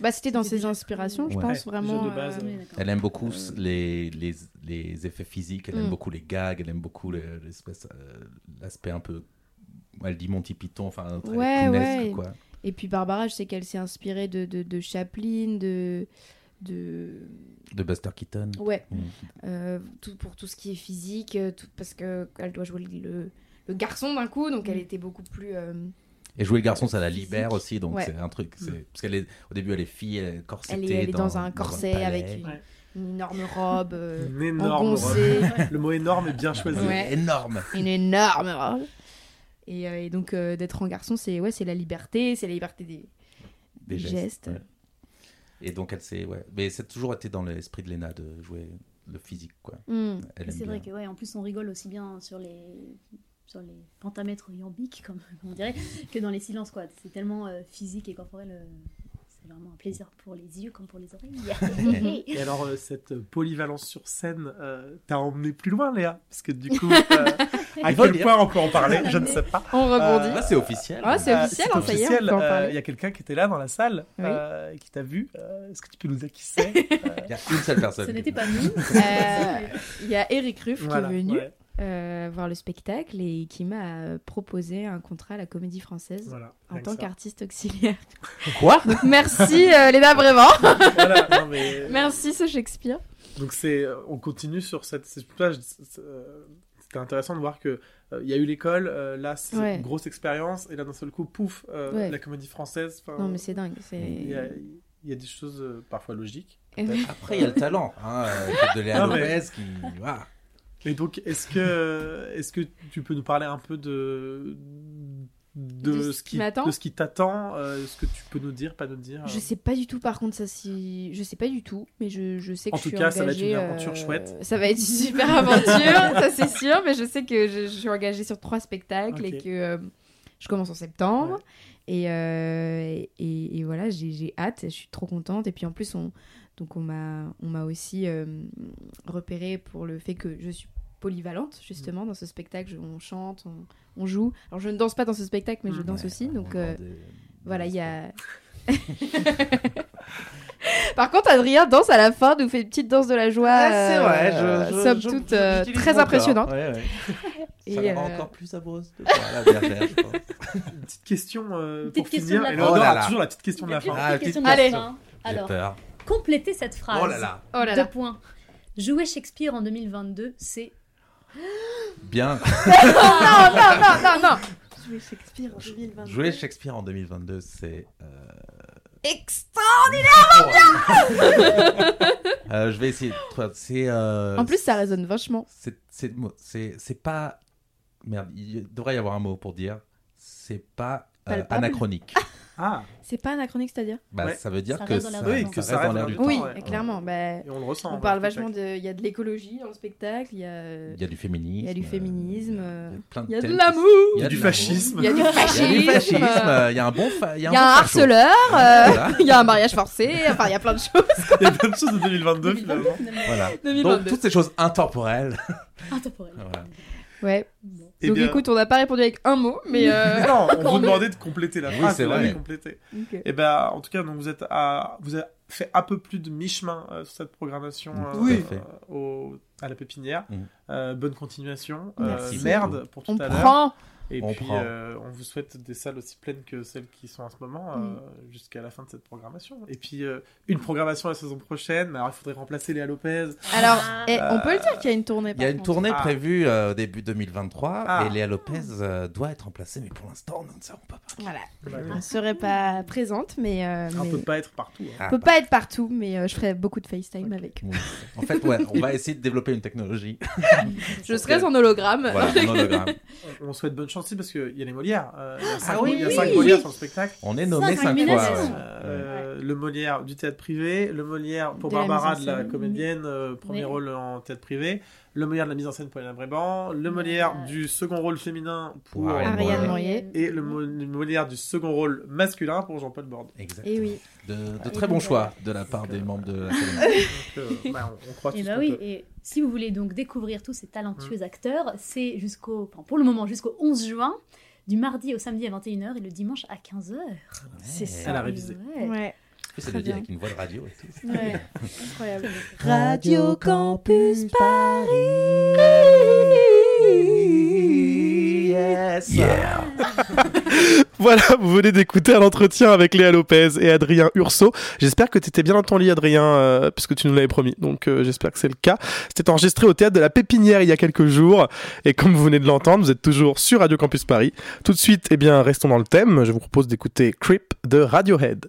S5: Bah, c'était dans ses inspirations, je
S6: Ouais.
S5: pense,
S7: Ouais,
S5: vraiment.
S7: jeu de base,
S5: euh,
S8: Oui.
S6: Elle aime beaucoup
S5: Euh.
S6: les, les, les effets physiques, elle aime
S5: Mm.
S6: beaucoup les gags, elle aime beaucoup l'espèce, euh, l'aspect un peu. Elle dit Monty Python, enfin très
S5: Ouais, ouais.
S6: quoi.
S5: Et puis Barbara, je sais qu'elle s'est inspirée de, de, de Chaplin, de. De...
S6: De Buster Keaton.
S5: Ouais,
S6: Mm.
S5: euh, tout, pour tout ce qui est physique, euh, tout, parce qu'elle doit jouer le, le garçon d'un coup, donc elle
S8: Mm.
S5: était beaucoup plus. euh,
S6: Et jouer le garçon, ça la
S5: Physique.
S6: libère aussi, donc
S5: Ouais.
S6: c'est un truc. c'est- Parce qu'elle est, au début, elle est fille, elle est corsetée.
S5: Elle est, elle est dans, un corset avec une,
S7: Ouais.
S5: une énorme robe euh,
S7: Une énorme robe. Le mot énorme est bien choisi.
S5: Ouais.
S6: Énorme.
S5: une énorme robe. Et, euh, et donc euh, d'être en garçon, c'est ouais, c'est la liberté, c'est la liberté des,
S6: Des
S5: des
S6: gestes.
S5: gestes.
S6: Et donc, elle s'est. Ouais. Mais c'est toujours été dans l'esprit de Lena de jouer le physique, quoi.
S5: Mm.
S8: C'est vrai que, ouais, en plus, on rigole aussi bien sur les sur les pentamètres iambiques, comme on dirait, que dans les silences, quoi. C'est tellement euh, physique et corporel. euh, vraiment un plaisir pour les yeux comme pour les oreilles.
S7: Et alors, euh, cette polyvalence sur scène, euh, t'as emmené plus loin, Léa? Parce que du coup, euh, à quel point on peut en parler? Je ne sais pas.
S5: On rebondit.
S7: Euh,
S6: Ah, c'est officiel.
S5: Ah, c'est
S7: Euh,
S5: officiel,
S7: c'est
S5: hein, ça y est, on
S7: officiel, euh. Il y a quelqu'un qui était là dans la salle,
S5: Oui.
S7: euh, qui t'a vu. Euh, Est-ce que tu peux nous dire qui c'est?
S6: Il y a une seule personne.
S8: Ce n'était pas nous.
S5: Euh, Il y a Eric Ruff
S7: voilà,
S5: qui est venu
S7: ouais,
S5: euh, voir le spectacle et qui m'a proposé un contrat à la Comédie Française
S7: voilà,
S5: en tant qu'artiste auxiliaire.
S6: Quoi
S5: Donc merci euh, Léna vraiment.
S7: Voilà, non, mais-
S5: merci ce Shakespeare.
S7: Donc c'est, euh, on continue sur cette, cette plage. c'est- euh, C'était intéressant de voir que euh, il y a eu l'école, euh, là c'est
S5: Ouais.
S7: une grosse expérience, et là d'un seul coup, pouf, euh,
S5: Ouais.
S7: la comédie française.
S5: Non mais c'est dingue. C'est...
S7: Il y, a, il y a des choses parfois logiques.
S6: Après, il y a le talent. Hein, de Léa
S7: mais-
S6: Lopez qui.
S7: Et donc, est-ce que, est-ce que tu peux nous parler un peu de de,
S5: De ce qui
S7: de ce qui t'attend, euh, ce que tu peux nous dire, pas nous dire.
S5: Je
S7: euh,
S5: sais pas du tout par contre ça si je sais pas du tout mais je, je sais que
S7: En
S5: je
S7: tout
S5: suis
S7: cas, ça va être une aventure
S5: euh,
S7: chouette.
S5: Ça va être une super aventure, ça c'est sûr mais je sais que je, je suis engagée sur trois spectacles et que euh, je commence en septembre
S7: Ouais.
S5: et, euh, et, et voilà j'ai, j'ai hâte, je suis trop contente et puis en plus on donc on m'a on m'a aussi euh, repéré pour le fait que je suis polyvalente justement dans ce spectacle on chante on, on joue alors je ne danse pas dans ce spectacle mais je
S7: Mm.
S5: danse
S6: Ouais,
S5: aussi
S6: on
S5: donc euh,
S6: des-
S5: voilà, il y a. Par contre, Adrien danse à la fin, nous fait une petite danse de la joie.
S6: Ah, c'est vrai,
S5: euh,
S6: je, je,
S5: somme
S6: je-
S5: toute euh, très impressionnante.
S6: Ouais, ouais.
S5: Et,
S6: Ça la rend
S5: euh,
S6: encore plus amoureuse de toi, la bergère, je pense.
S7: Une petite question euh,
S8: Une petite
S7: pour
S8: question
S7: finir.
S8: de la
S7: Et
S8: fin.
S7: là, on
S6: Oh là
S7: toujours la petite question de la fin.
S6: Ah,
S8: question
S6: petite
S8: de la
S5: Allez.
S8: fin.
S6: J'ai
S8: Alors,
S6: peur.
S8: Complétez cette phrase.
S6: Oh là là.
S5: Oh là
S8: Deux
S5: là.
S8: points. Jouer Shakespeare en 2022, c'est
S6: Bien.
S5: non, non, non, non, non Jouer Shakespeare en 2022.
S6: Jouer Shakespeare en 2022, c'est. euh, euh, je vais essayer. C'est. euh,
S5: En plus, ça résonne vachement.
S6: c'est c'est c'est c'est pas merde il devrait y avoir un mot pour dire c'est pas euh, anachronique
S7: Ah,
S5: C'est pas anachronique, c'est-à-dire
S6: bah,
S7: Ouais.
S6: ça veut dire
S8: Ça
S6: que
S8: reste
S6: ça,
S8: dans l'air du
S7: Oui,
S8: temps.
S7: que
S6: ça reste dans l'air du temps
S5: Oui,
S7: ouais.
S5: clairement. bah,
S7: et on le ressent.
S5: on
S7: dans
S5: parle
S7: le
S5: vachement de. Il y a de l'écologie dans le spectacle, il y a,
S6: il y a du féminisme
S5: il y a du féminisme,
S6: euh, il y a
S5: de l'amour,
S7: Il y a du fascisme.
S5: il y a du fascisme, euh,
S6: euh, il y a un bon il y a
S5: il y a un harceleur, euh,
S6: Voilà.
S5: il y a un mariage forcé, enfin il y a plein de choses.
S7: Il y a plein de choses de 2022 finalement.
S6: voilà
S5: 2022.
S6: donc toutes ces choses intemporelles
S8: intemporel.
S6: Voilà.
S5: Ouais.
S7: Eh
S5: Donc
S7: bien-
S5: écoute, on n'a pas répondu avec un mot, mais euh,
S7: Non, on vous demandait de compléter la
S6: Oui,
S7: phrase.
S6: c'est
S7: vous
S6: vrai.
S7: l'avez complété.
S5: ok.
S7: Et ben, en tout cas, donc vous êtes à, vous êtes fait un peu plus de mi-chemin euh, sur cette programmation
S6: Mm,
S7: euh, euh, au- à la pépinière.
S6: Mm.
S7: Euh, bonne continuation.
S8: Merci
S7: Euh, merde pour tout
S5: On
S7: à l'heure. Et
S6: On
S7: puis, euh, on vous souhaite des salles aussi pleines que celles qui sont en ce moment, euh,
S5: Mm.
S7: jusqu'à la fin de cette programmation. Et puis, euh, une programmation la saison prochaine. Mais alors, il faudrait remplacer Léa Lopez.
S5: Alors,
S8: Ah.
S5: on peut le dire qu'il y a une tournée.
S6: Il y a une tournée
S7: Ah.
S6: prévue euh, au début 2023
S7: Ah.
S6: et Léa Lopez euh, doit être remplacée, mais pour l'instant, nous ne savons pas.
S5: Voilà. Je ne serai pas présente, mais. euh,
S7: On
S5: mais-
S7: peut pas être partout. hein.
S6: Ah,
S5: peut pas être partout, mais euh, je ferai beaucoup de FaceTime avec.
S6: oui. En fait, ouais, on va essayer de développer une technologie.
S5: Je serai en hologramme.
S6: Voilà, hologramme.
S7: On, on souhaite bonne chance aussi parce qu'il y a les Molières. Euh, il y a cinq,
S6: Ah oui,
S7: il y a cinq
S6: oui.
S7: Molières sur le spectacle.
S6: On est nommé
S8: Cinq
S6: cinq fois. ouais.
S7: Euh, Le Molière du théâtre privé, le Molière pour
S5: De
S7: Barbara de la comédienne, euh, premier rôle en théâtre privé, le Molière de la mise en scène pour Hélène Bréban, le Molière
S8: Ouais.
S7: du second rôle féminin pour
S6: Ariane.
S5: Mourier.
S7: et le, Mo- le Molière du second rôle masculin pour Jean-Paul Borde.
S6: Exact.
S5: Et oui.
S6: De, de
S5: Et
S6: très bons choix de la part des membres de l'académie.
S7: Euh, bah, on, on croit
S8: Et
S7: tous
S8: bah oui, et si vous voulez donc découvrir tous ces
S7: Mm.
S8: talentueux acteurs, c'est jusqu'au, enfin, pour le moment jusqu'au 11 juin, du mardi au samedi à 21h et le dimanche à 15h.
S5: C'est ça.
S7: Elle a révisé.
S5: Ouais.
S6: C'est de dire avec une voix de radio et tout.
S5: Ouais. Incroyable.
S9: Radio Campus
S6: Yes.
S10: Voilà, vous venez d'écouter un entretien avec Léa Lopez et Adrien Urso. J'espère que tu étais bien dans ton lit, Adrien, euh, puisque tu nous l'avais promis. Donc euh, j'espère que c'est le cas. C'était enregistré au théâtre de la Pépinière il y a quelques jours. Et comme vous venez de l'entendre, vous êtes toujours sur Radio Campus Paris. Tout de suite, eh bien, restons dans le thème. Je vous propose d'écouter Creep de Radiohead.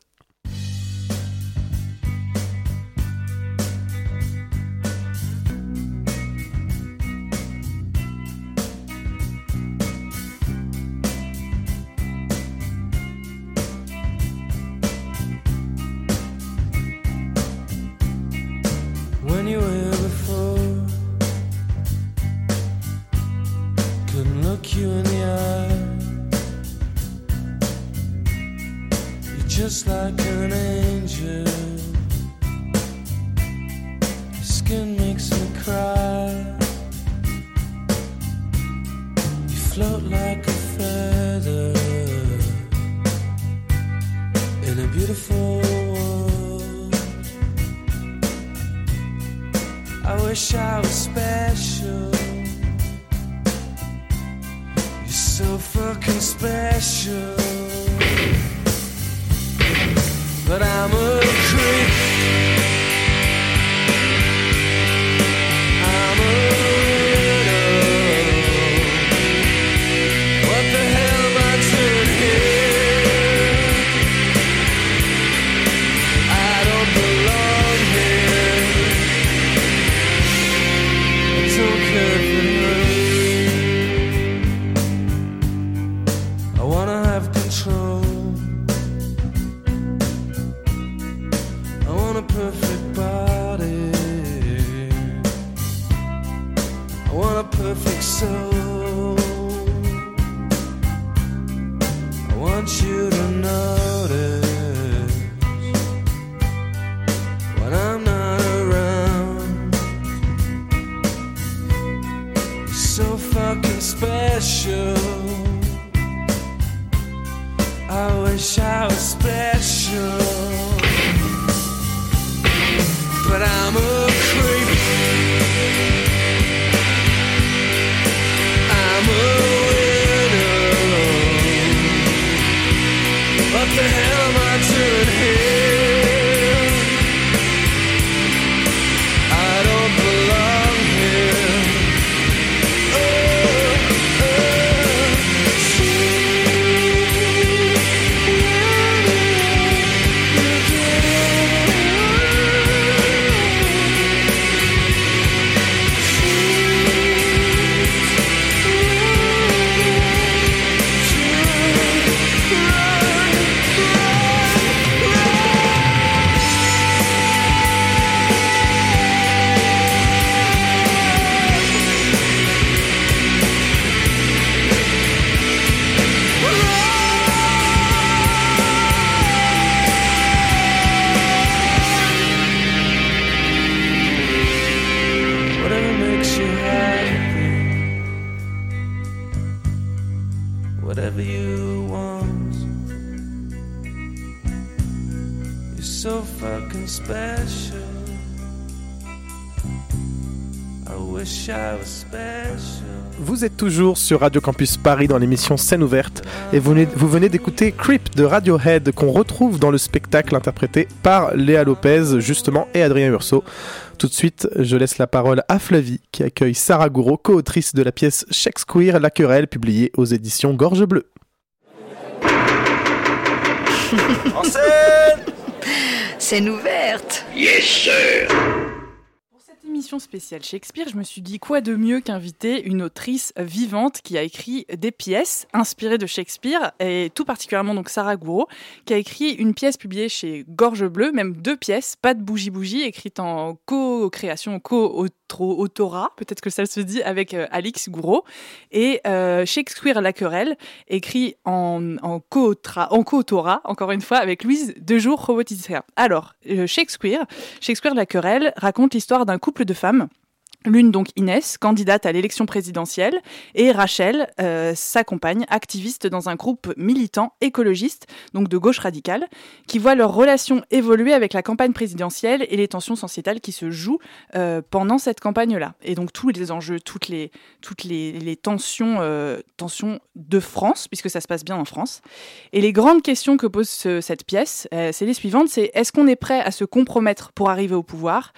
S1: Toujours sur Radio Campus Paris dans l'émission Scène ouverte et vous venez, vous venez d'écouter Creep de Radiohead qu'on retrouve dans le spectacle interprété par Léa Lopez justement et Adrien Urso. Tout de suite, je laisse la parole à Flavie qui accueille Sarah Gouraud, co-autrice de la pièce Shakespeare La Querelle publiée aux éditions Gorge Bleue.
S2: En scène
S3: Scène ouverte.
S4: Yes, sir
S11: émission spéciale Shakespeare, je me suis dit quoi de mieux qu'inviter une autrice vivante qui a écrit des pièces inspirées de Shakespeare, et tout particulièrement donc Sarah Gouraud, qui a écrit une pièce publiée chez Gorge Bleue, même deux pièces, pas de bougie bougie, écrite en co-création, co-autorat, peut-être que ça se dit, avec euh, Alix Gouraud, et euh, Shakespeare La Querelle, écrit en, en co-autorat, en co-autorat, encore une fois, avec Louise Dejour Robotica. Alors, euh, Shakespeare, Shakespeare La Querelle raconte l'histoire d'un couple de femmes. L'une donc Inès, candidate à l'élection présidentielle, et Rachel, euh, sa compagne, activiste dans un groupe militant écologiste, donc de gauche radicale, qui voit leur relation évoluer avec la campagne présidentielle et les tensions sociétales qui se jouent euh, pendant cette campagne-là. Et donc tous les enjeux, toutes les, toutes les, tensions, euh, tensions de France, puisque ça se passe bien en France. Et les grandes questions que pose ce- cette pièce, c'est les suivantes, c'est est-ce qu'on est prêt à se compromettre pour arriver au pouvoir?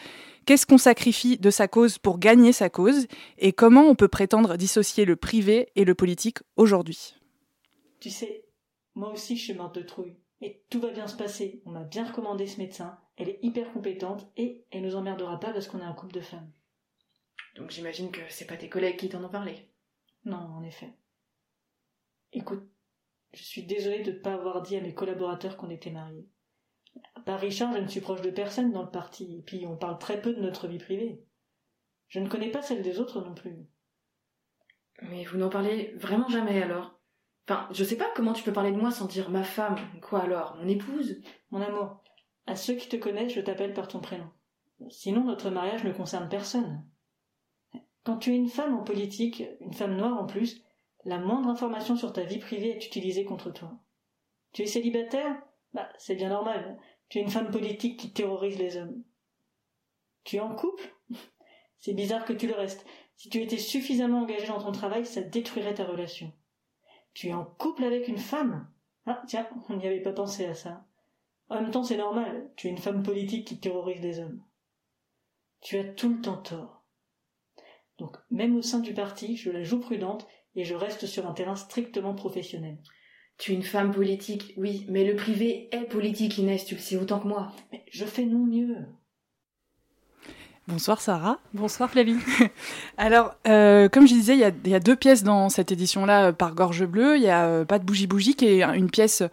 S11: Qu'est-ce qu'on sacrifie de sa cause pour gagner sa cause Et comment on peut prétendre dissocier le privé et le politique aujourd'hui?
S12: Tu sais, moi aussi je suis morte de trouille. Et tout va bien se passer. On m'a bien recommandé ce médecin. Elle est hyper compétente et elle nous emmerdera pas parce qu'on est un couple de femmes.
S5: Donc j'imagine que c'est pas tes collègues qui t'en ont parlé.
S12: Non, en effet. Écoute, je suis désolée de ne pas avoir dit à mes collaborateurs qu'on était mariés. Par Richard, je ne suis proche de personne dans le parti, et puis on parle très peu de notre vie privée. Je ne connais pas celle des autres non plus.
S5: Mais vous n'en parlez vraiment jamais alors Enfin, je sais pas comment tu peux parler de moi sans dire ma femme. Quoi alors? Mon épouse?
S12: Mon amour, à ceux qui te connaissent, je t'appelle par ton prénom. Sinon, notre mariage ne concerne personne. Quand tu es une femme en politique, une femme noire en plus, la moindre information sur ta vie privée est utilisée contre toi. Tu es célibataire Bah, c'est bien normal. Tu es une femme politique qui terrorise les hommes. Tu es en couple? C'est bizarre que tu le restes. Si tu étais suffisamment engagé dans ton travail, ça détruirait ta relation. Tu es en couple avec une femme? Ah, tiens, on n'y avait pas pensé à ça. En même temps, c'est normal. Tu es une femme politique qui terrorise les hommes. Tu as tout le temps tort. Donc, même au sein du parti, je la joue prudente et je reste sur un terrain strictement professionnel.
S5: Tu es une femme politique, oui, mais le privé est politique, Inès, tu le sais autant que moi.
S12: Mais je fais non mieux.
S11: Bonsoir Sarah.
S8: Bonsoir Flavie.
S11: Alors, euh, comme je disais, il y a, il y a deux pièces dans cette édition-là euh, par Gorge Bleue. Il y a euh, Pas de bougie bougie qui est une pièce euh,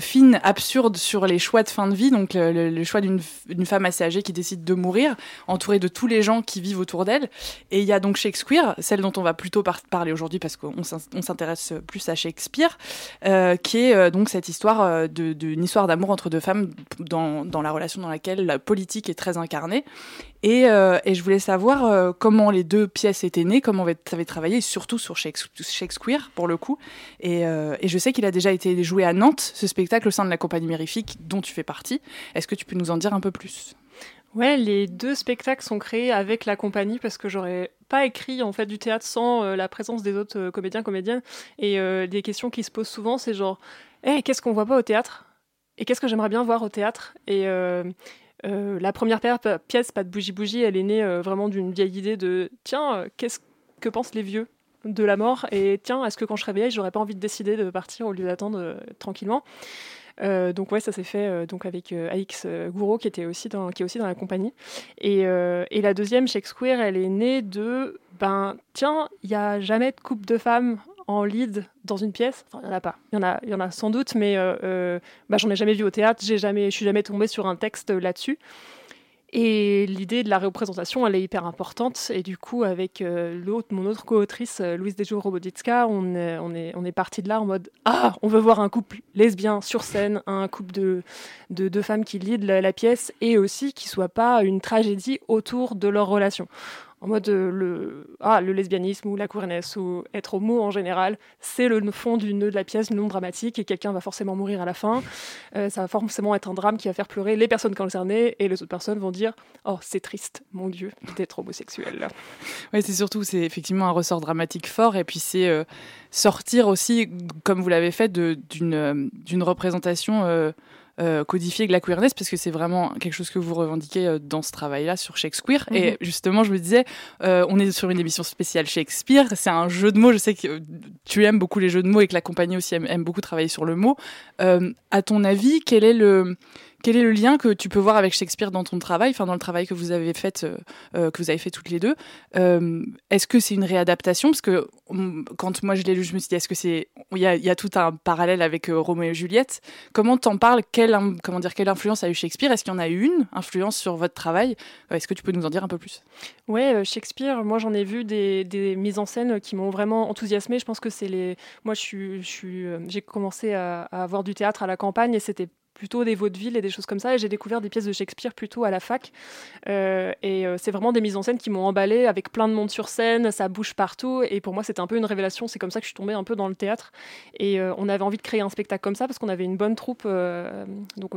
S11: fine, absurde sur les choix de fin de vie, donc le, choix d'une femme assez âgée qui décide de mourir, entourée de tous les gens qui vivent autour d'elle. Et il y a donc Shakespeare, celle dont on va plutôt par- parler aujourd'hui parce qu'on s'in- on s'intéresse plus à Shakespeare, euh, qui est euh, donc cette histoire euh, d'une histoire d'amour entre deux femmes dans, la relation dans laquelle la politique est très incarnée. Et, euh, je voulais savoir euh, comment les deux pièces étaient nées, comment tu avais travaillé, surtout sur Shakes- Shakespeare, pour le coup. Et, euh, et je sais qu'il a déjà été joué à Nantes, ce spectacle, au sein de la compagnie Mérifique, dont tu fais partie. Est-ce que tu peux nous en dire un peu plus?
S13: Ouais, les deux spectacles sont créés avec la compagnie parce que j'aurais pas écrit en fait du théâtre sans euh, la présence des autres euh, comédiens comédiennes. Et euh, des questions qui se posent souvent c'est genre Eh, qu'est-ce qu'on voit pas au théâtre? Et qu'est-ce que j'aimerais bien voir au théâtre? Et la première pièce pas de bougie bougie elle est née vraiment d'une vieille idée de tiens qu'est-ce que pensent les vieux? De la mort et tiens est-ce que quand je serais vieille j'aurais pas envie de décider de partir au lieu d'attendre euh, tranquillement? Euh, donc ouais, ça s'est fait euh, donc avec euh, Gouraud qui était aussi dans qui est aussi dans la compagnie. Et, et la deuxième Shakespeare, elle est née de ben tiens, il y a jamais de couple de femmes en lead dans une pièce? Enfin, il y en a pas. Il y en a, il y en a sans doute, mais bah, j'en ai jamais vu au théâtre. J'ai jamais, je suis jamais tombée sur un texte là-dessus. Et l'idée de la représentation, elle est hyper importante. Et du coup, avec euh, mon autre co-autrice, euh, Louise Dejour Roboditska, on est, on parti de là en mode Ah, on veut voir un couple lesbien sur scène, un couple de, de deux femmes qui la, la pièce et aussi qui soit pas une tragédie autour de leur relation. En mode euh, le, ah, le lesbianisme ou la queerness ou être homo en général, c'est le fond du nœud de la pièce, non dramatique, et quelqu'un va forcément mourir à la fin. Euh, ça va forcément être un drame qui va faire pleurer les personnes concernées, et les autres personnes vont dire Oh, c'est triste, mon Dieu, d'être homosexuel.
S11: Oui, c'est surtout, c'est effectivement un ressort dramatique fort, et puis c'est euh, sortir aussi, comme vous l'avez fait, d'une représentation euh, codifié de la queerness parce que c'est vraiment quelque chose que vous revendiquez euh, dans ce travail-là sur Shakespeare. Et mhm. justement, je me disais, euh, on est sur une émission spéciale Shakespeare. C'est un jeu de mots. Je sais que tu aimes beaucoup les jeux de mots et que la compagnie aussi aime, beaucoup travailler sur le mot. à ton avis, quel est le quel est le lien que tu peux voir avec Shakespeare dans ton travail, enfin dans le travail que vous avez fait, euh, euh, que vous avez toutes les deux euh, Est-ce que c'est une réadaptation? Parce que mm, quand moi je l'ai lu, je me suis dit, est-ce que c'est il y, a, tout un parallèle avec Roméo et Juliette Comment t'en parles? Quelle, Comment dire Quelle influence a eu Shakespeare? Est-ce qu'il y en a eu une influence sur votre travail? Est-ce que tu peux nous en dire un peu plus?
S13: Ouais, Shakespeare. Moi, j'en ai vu des, mises en scène qui m'ont vraiment enthousiasmé. Je pense que c'est les. Moi, j'ai commencé à, à avoir du théâtre à la campagne et c'était plutôt des vaudevilles et des choses comme ça. Et j'ai découvert des pièces de Shakespeare plutôt à la fac. Euh, et euh, c'est vraiment des mises en scène qui m'ont emballé avec plein de monde sur scène, ça bouge partout. Et pour moi, c'était un peu une révélation. C'est comme ça que je suis tombée un peu dans le théâtre. Et euh, on avait envie de créer un spectacle comme ça parce qu'on avait une bonne troupe donc,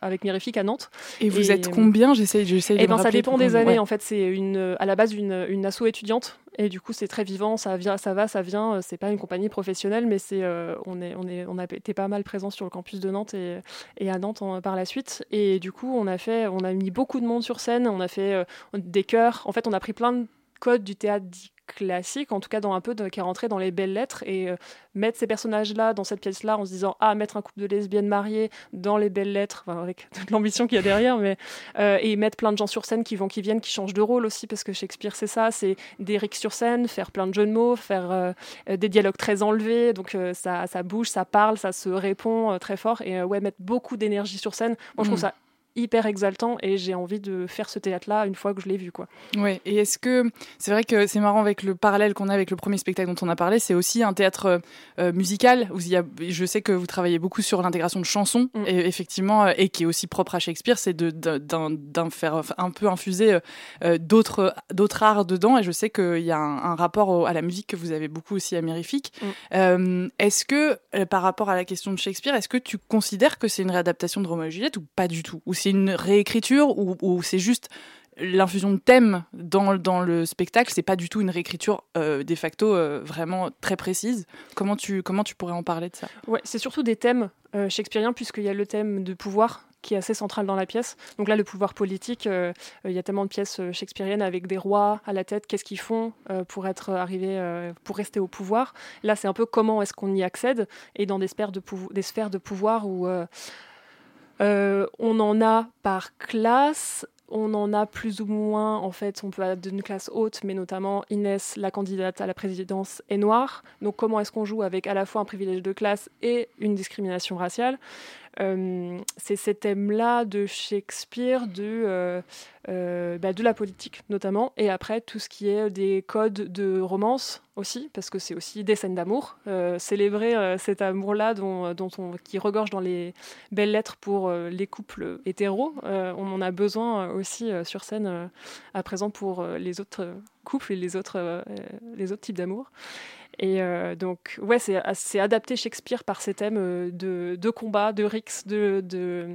S13: avec Mirifique à Nantes.
S11: Et vous êtes combien? J'essaie de
S13: Et eh ben, ça dépend des années. En fait, c'est une, à la base une, une asso étudiante et du coup, c'est très vivant, ça, vient, ça va, ça vient. C'est pas une compagnie professionnelle, mais c'est, euh, on, est, on, est, on a été pas mal présent sur le campus de Nantes et, et à Nantes par la suite. Et du coup, on a, fait, on a mis beaucoup de monde sur scène, on a fait euh, des chœurs. En fait, on a pris plein de codes du théâtre classique, en tout cas dans un peu de, qui est rentré dans les belles lettres et euh, mettre ces personnages-là dans cette pièce-là en se disant ah mettre un couple de lesbiennes mariées dans les belles lettres, avec toute l'ambition qu'il y a derrière, mais euh, et mettre plein de gens sur scène qui vont qui viennent, qui changent de rôle aussi parce que Shakespeare c'est ça, c'est des rics sur scène, faire plein de jeux de mots, faire euh, des dialogues très enlevés, donc ça, ça bouge, ça parle, ça se répond très fort et ouais mettre beaucoup d'énergie sur scène. Moi je trouve mm. ça hyper exaltant et j'ai envie de faire ce théâtre-là une fois que je l'ai vu. Quoi.
S11: Ouais, et est-ce que c'est vrai que c'est marrant avec le parallèle qu'on a avec le premier spectacle dont on a parlé, c'est aussi un théâtre euh, euh, musical où il y a, je sais que vous travaillez beaucoup sur l'intégration de chansons, mm. et, effectivement, euh, et qui est aussi propre à Shakespeare, c'est de, d'un, faire un peu infuser d'autres, d'autres arts dedans, et je sais qu'il y a un, rapport à la musique que vous avez beaucoup aussi amérifique. Mm. est-ce que, par rapport à la question de Shakespeare, est-ce que tu considères que c'est une réadaptation de Roméo et Juliette ou pas du tout? Ou c'est une réécriture ou, c'est juste l'infusion de thèmes dans, le spectacle, c'est pas du tout une réécriture euh, de facto euh, vraiment très précise. Comment tu, comment tu pourrais en parler de ça?
S13: Ouais, c'est surtout des thèmes euh, shakespeariens puisqu'il y a le thème de pouvoir qui est assez central dans la pièce. Donc là, le pouvoir politique, il y a tellement de pièces shakespeariennes avec des rois à la tête, qu'est-ce qu'ils font pour être arrivés, pour rester au pouvoir? Là, c'est un peu comment est-ce qu'on y accède? Et dans des sphères de, des sphères de pouvoir où euh, on en a par classe, on en a plus ou moins, en fait, on peut avoir d'une classe haute, mais notamment Inès, la candidate à la présidence, est noire. Donc comment est-ce qu'on joue avec à la fois un privilège de classe et une discrimination raciale? C'est ces thèmes-là de Shakespeare, de, euh, euh, bah, de la politique notamment, et après tout ce qui est des codes de romance aussi, parce que c'est aussi des scènes d'amour. célébrer cet amour-là dont, dont, on, qui regorge dans les belles lettres pour les couples hétéros, on en a besoin aussi sur scène à présent pour les autres couples et les autres, les autres types d'amour. Et euh, donc, ouais, c'est adapté Shakespeare par ces thèmes euh, de, de combat, de rix, de, de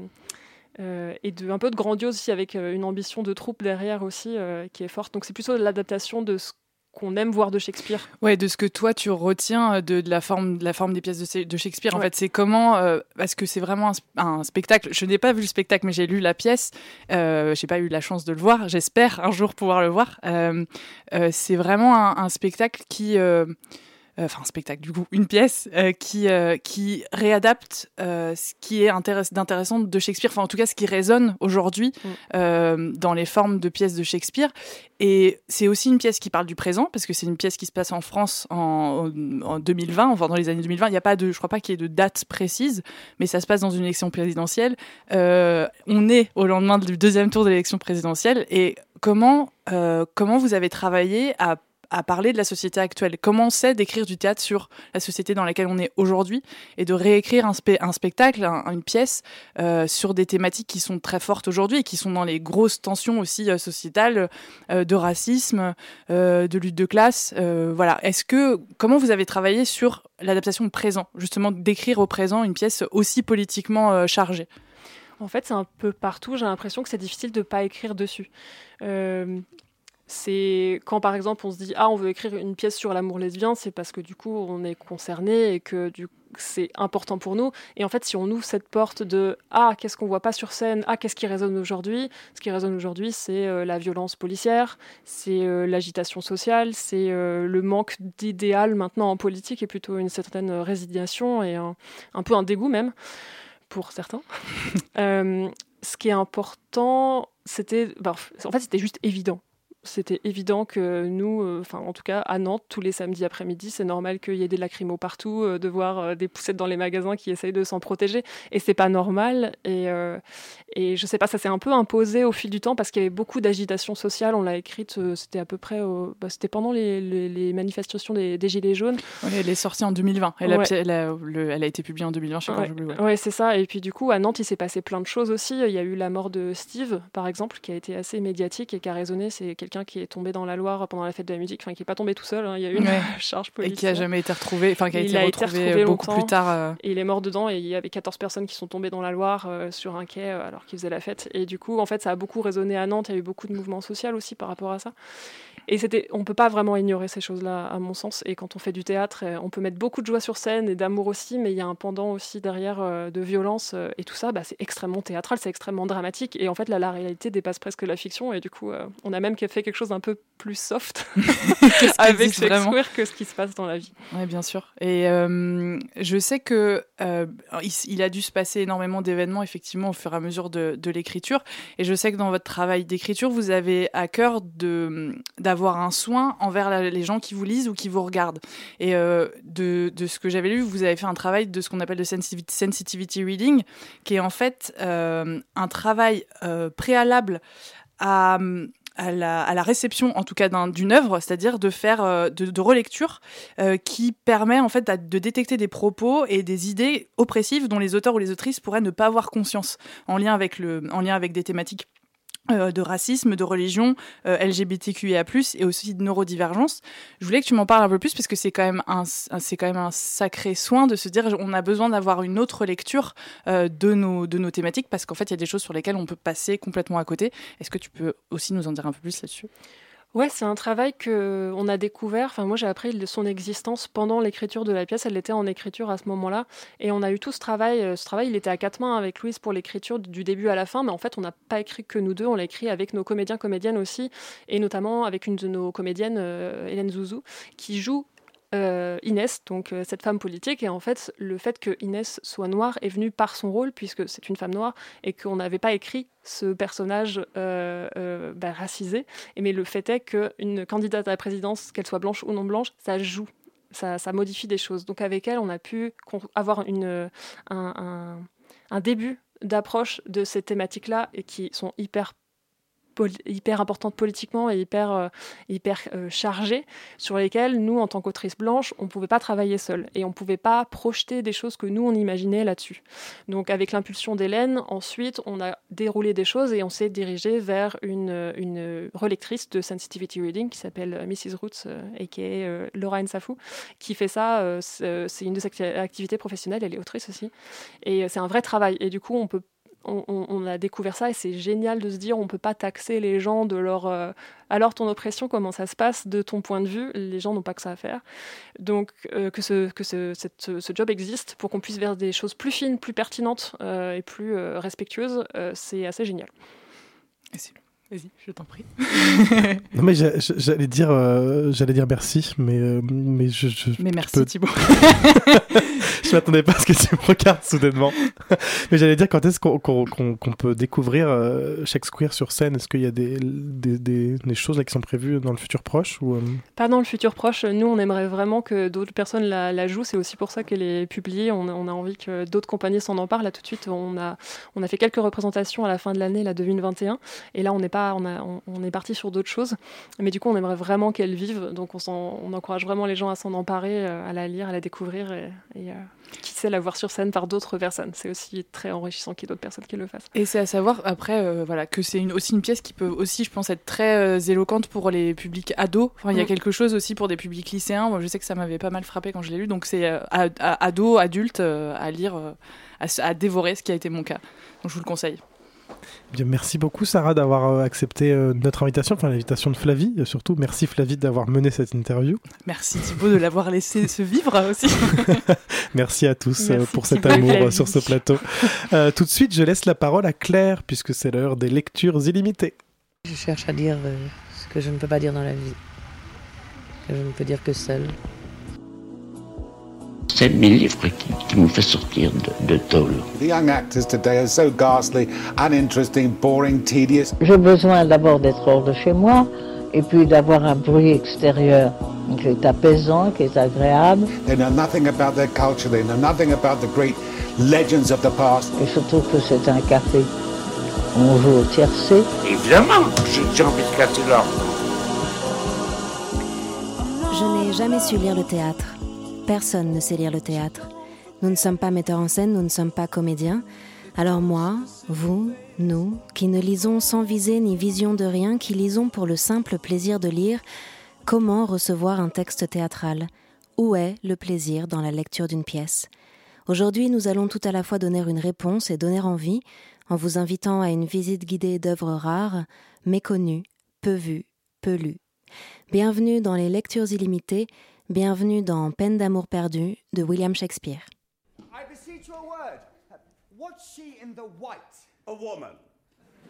S13: euh, et de un peu de grandiose aussi avec une ambition de troupe derrière aussi qui est forte. Donc c'est plutôt l'adaptation de ce qu'on aime voir de Shakespeare.
S11: Ouais, de ce que toi tu retiens de, de la forme de la forme des pièces de, de Shakespeare. En fait, c'est comment parce que c'est vraiment un, spectacle. Je n'ai pas vu le spectacle, mais j'ai lu la pièce. Euh, j'ai pas eu la chance de le voir. J'espère un jour pouvoir le voir. c'est vraiment un, un, spectacle qui enfin un spectacle du coup, une pièce euh, qui, euh, qui réadapte ce qui est d'intéressant de Shakespeare, enfin en tout cas ce qui résonne aujourd'hui mm. dans les formes de pièces de Shakespeare. Et c'est aussi une pièce qui parle du présent, parce que c'est une pièce qui se passe en France en, en 2020, enfin dans les années 2020. Il n'y a pas de, je crois pas qu'il y ait de date précise, mais ça se passe dans une élection présidentielle. on est au lendemain du deuxième tour de l'élection présidentielle. Et comment, comment vous avez travaillé à à parler de la société actuelle. Comment c'est d'écrire du théâtre sur la société dans laquelle on est aujourd'hui et de réécrire un, spe- un spectacle, un- une pièce euh, sur des thématiques qui sont très fortes aujourd'hui et qui sont dans les grosses tensions aussi euh, sociétales euh, de racisme, de lutte de classe. voilà. Est-ce que comment vous avez travaillé sur l'adaptation présent, justement d'écrire au présent une pièce aussi politiquement chargée?
S13: En fait, c'est un peu partout. J'ai l'impression que c'est difficile de pas écrire dessus. C'est quand, par exemple, on se dit Ah, on veut écrire une pièce sur l'amour lesbien, c'est parce que du coup, on est concerné et que du c'est important pour nous. Et en fait, si on ouvre cette porte de Ah, qu'est-ce qu'on voit pas sur scène Ah, qu'est-ce qui résonne aujourd'hui Ce qui résonne aujourd'hui, c'est euh, la violence policière, c'est euh, l'agitation sociale, c'est euh, le manque d'idéal maintenant en politique et plutôt une certaine résignation et un, un peu un dégoût même pour certains. Ce qui est important, c'était, bah, en fait, c'était juste évident. C'était évident que nous, euh, enfin en tout cas à Nantes, tous les samedis après-midi, c'est normal qu'il y ait des lacrymos partout, euh, de voir euh, des poussettes dans les magasins qui essayent de s'en protéger, et c'est pas normal. Et, euh, et je sais pas, ça s'est un peu imposé au fil du temps parce qu'il y avait beaucoup d'agitation sociale. On l'a écrite, c'était à peu près, au- bah, c'était pendant les, les- les manifestations des, des gilets jaunes.
S11: Elle est sortie en 2020. Elle, a,
S13: Ouais.
S11: elle a- le- elle a été publiée en 2020, je sais pas,
S13: ouais.
S11: ouais,
S13: c'est ça. Et puis du coup, à Nantes, il s'est passé plein de choses aussi. Il y a eu la mort de Steve, par exemple, qui a été assez médiatique et qui a résonné. C'est quelqu'un qui est tombé dans la Loire pendant la fête de la musique, enfin qui n'est pas tombé tout seul. hein. Il y a eu une
S11: Ouais.
S13: charge
S11: Et
S13: policière.
S11: qui a jamais été retrouvé, enfin qui a été
S13: a
S11: retrouvé,
S13: retrouvé
S11: beaucoup plus tard. euh,
S13: Et il est mort dedans et il y avait 14 personnes qui sont tombées dans la Loire euh, sur un quai euh, alors qu'ils faisaient la fête. Et du coup, en fait, ça a beaucoup résonné à Nantes. Il y a eu beaucoup de mouvements sociaux aussi par rapport à ça. Et c'était, on peut pas vraiment ignorer ces choses-là, à mon sens. Et quand on fait du théâtre, euh, on peut mettre beaucoup de joie sur scène et d'amour aussi, mais il y a un pendant aussi derrière euh, de violence euh, et tout ça. Bah, c'est extrêmement théâtral, c'est extrêmement dramatique. Et en fait, là, la réalité dépasse presque la fiction. Et du coup, euh, on a même fait quelque chose d'un peu plus soft avec Shakespeare que ce qui se passe dans la vie.
S11: Oui, bien sûr. Et euh, je sais que euh, il, il a dû se passer énormément d'événements, effectivement, au fur et à mesure de, de l'écriture. Et je sais que dans votre travail d'écriture, vous avez à cœur de d'avoir un soin envers la- les gens qui vous lisent ou qui vous regardent. Et euh, de, de ce que j'avais lu, vous avez fait un travail de ce qu'on appelle le sensitivity, reading, qui est en fait un travail préalable à à la, réception en tout cas d'un- d'une œuvre, c'est-à-dire de faire euh, de, de relecture euh, qui permet en fait de détecter des propos et des idées oppressives dont les auteurs ou les autrices pourraient ne pas avoir conscience en lien avec le en lien avec des thématiques euh, de racisme, de religion, euh, LGBTQIA+, et aussi de neurodivergence. Je voulais que tu m'en parles un peu plus parce que c'est quand même un, quand même un sacré soin de se dire on a besoin d'avoir une autre lecture euh, de nos de nos thématiques parce qu'en fait il y a des choses sur lesquelles on peut passer complètement à côté. Est-ce que tu peux aussi nous en dire un peu plus là-dessus?
S13: Ouais, c'est un travail que on a découvert. Enfin, moi, j'ai appris son existence pendant l'écriture de la pièce. Elle était en écriture à ce moment-là, et on a eu tout ce travail. Euh, Ce travail, il était à quatre mains avec Louise pour l'écriture du début à la fin. Mais en fait, on n'a pas écrit que nous deux. On l'a écrit avec nos comédiens, comédiennes aussi, et notamment avec une de nos comédiennes, euh, Hélène Zouzou, qui joue euh, Inès, donc euh, cette femme politique. Et en fait, le fait que Inès soit noire est venu par son rôle, puisque c'est une femme noire, et qu'on n'avait pas écrit ce personnage euh, bah, racisé. Mais le fait est qu'une candidate à la présidence, qu'elle soit blanche ou non blanche, ça joue. Ça, modifie des choses. Donc avec elle, on a pu avoir un, un- début d'approche de ces thématiques-là et qui sont hyper hyper importantes politiquement et hyper, euh, hyper euh, chargées, sur lesquelles nous, en tant qu'autrice blanche, on ne pouvait pas travailler seul et on ne pouvait pas projeter des choses que nous, on imaginait là-dessus. Donc avec l'impulsion d'Hélène, ensuite, on a déroulé des choses et on s'est dirigé vers une, une relectrice de Sensitivity Reading qui s'appelle euh, Mrs. Roots, et qui est Laura Nsafou, qui fait ça, c'est une de ses acti- activités professionnelles, elle est autrice aussi. Et c'est un vrai travail. Et du coup, on peut on, a découvert ça et c'est génial de se dire on peut pas taxer les gens de leur euh, alors ton oppression comment ça se passe de ton point de vue les gens n'ont pas que ça à faire. Donc euh, que ce que ce, ce, job existe pour qu'on puisse vers des choses plus fines plus pertinentes euh, et plus respectueuses c'est assez génial
S11: Vas-y, je t'en prie.
S1: Non mais j'a- j'a- j'allais dire, euh, j'allais dire merci, mais euh, mais je, je-
S11: Mais
S1: je
S11: merci,
S1: peux-
S11: Thibaut.
S1: je m'attendais pas à ce que tu me regardes soudainement. mais j'allais dire quand est-ce qu'on qu'on- qu'on- qu'on peut découvrir euh, Shakespeare sur scène? Est-ce qu'il y a des, des, des, des choses là qui sont prévues dans le futur proche ou euh,
S13: Pas dans le futur proche. Nous, on aimerait vraiment que d'autres personnes la, la jouent. C'est aussi pour ça qu'elle est publiée. On, a- on a envie que d'autres compagnies s'en emparent. Là, tout de suite, on a, on a fait quelques représentations à la fin de l'année, la 2021. Et là, on n'est pas pas, on, a, on, est parti sur d'autres choses. Mais du coup, on aimerait vraiment qu'elle vive. Donc, on, on, encourage vraiment les gens à s'en emparer, à la lire, à la découvrir et, et qui sait la voir sur scène par d'autres personnes. C'est aussi très enrichissant qu'il y ait d'autres personnes qui le fassent.
S11: Et c'est à savoir après euh, voilà, que c'est une, aussi une pièce qui peut aussi, je pense, être très euh, éloquente pour les publics ados. Enfin, il y a mm. quelque chose aussi pour des publics lycéens. Moi, je sais que ça m'avait pas mal frappé quand je l'ai lu. Donc c'est euh, ados, adultes à lire, à, à dévorer, ce qui a été mon cas. Donc je vous le conseille
S1: merci beaucoup Sarah d'avoir euh, accepté euh, notre invitation, enfin l'invitation de Flavie euh, surtout. Merci Flavie d'avoir mené cette interview.
S11: Merci Thibaut de l'avoir laissé se vivre aussi.
S1: merci à tous pour cet amour sur ce plateau. tout de suite, je laisse la parole à Claire puisque c'est l'heure des lectures illimitées.
S14: Je cherche à dire ce que je ne peux pas dire dans la vie, que je ne peux dire que seul.
S15: C'est mes livres qui, qui me fait sortir de, de tôle.
S16: The young actors today are so ghastly, uninteresting, boring, tedious.
S14: J'ai besoin d'abord d'être hors de chez moi et puis d'avoir un bruit extérieur qui est apaisant, qui est agréable.
S16: They know nothing about their culture, they know nothing about the great legends of the past.
S14: Et surtout que c'est un café. On joue au tiercé.
S15: Évidemment, j'ai envie de casser l'ordre.
S17: Je n'ai jamais su lire le théâtre. Personne ne sait lire le théâtre. Nous ne sommes pas metteurs en scène, nous ne sommes pas comédiens. Alors moi, vous, nous, qui ne lisons sans visée ni vision de rien, qui lisons pour le simple plaisir de lire, comment recevoir un texte théâtral? Où est le plaisir dans la lecture d'une pièce? Aujourd'hui, nous allons tout à la fois donner une réponse et donner envie, en vous invitant à une visite guidée d'œuvres rares, méconnues, peu vues, peu lues. Bienvenue dans les lectures illimitées Bienvenue dans Peine d'amour perdu de William Shakespeare.
S18: I beseech your word. What's she in the white?
S19: A woman.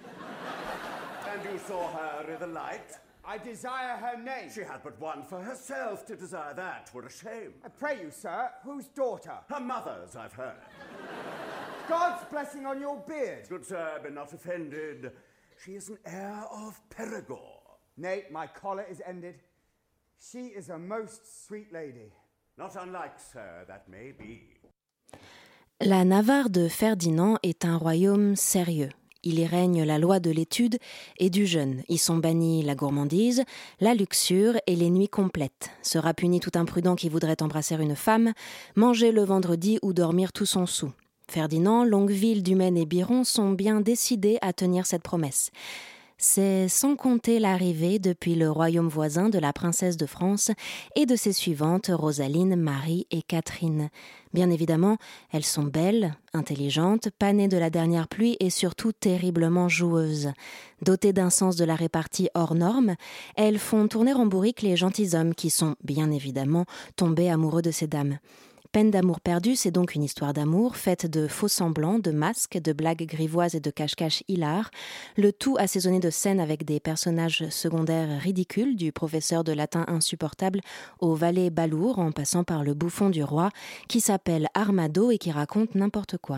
S19: and you saw her in the light?
S18: I desire her name.
S19: She had but one for herself. To desire that were a shame.
S18: I pray you, sir, whose daughter?
S19: Her mother's, I've heard.
S18: God's blessing on your beard.
S19: Good sir, be not offended. She is an heir of Perigord.
S18: Nay, my collar is ended. She is a most sweet lady.
S19: Not unlike, sir, that may be.
S17: La Navarre de Ferdinand est un royaume sérieux. Il y règne la loi de l'étude et du jeûne. Y sont bannis la gourmandise, la luxure et les nuits complètes. Sera puni tout imprudent qui voudrait embrasser une femme, manger le vendredi ou dormir tout son sou. Ferdinand, Longueville, Dumaine et Biron sont bien décidés à tenir cette promesse. C'est sans compter l'arrivée depuis le royaume voisin de la princesse de France et de ses suivantes Rosaline, Marie et Catherine. Bien évidemment, elles sont belles, intelligentes, panées de la dernière pluie et surtout terriblement joueuses. Dotées d'un sens de la répartie hors norme, elles font tourner en bourrique les gentilshommes qui sont, bien évidemment, tombés amoureux de ces dames. Peine d'amour perdu, c'est donc une histoire d'amour faite de faux semblants, de masques, de blagues grivoises et de cache-cache hilar, le tout assaisonné de scènes avec des personnages secondaires ridicules, du professeur de latin insupportable au valet balourd en passant par le bouffon du roi, qui s'appelle Armado et qui raconte n'importe quoi.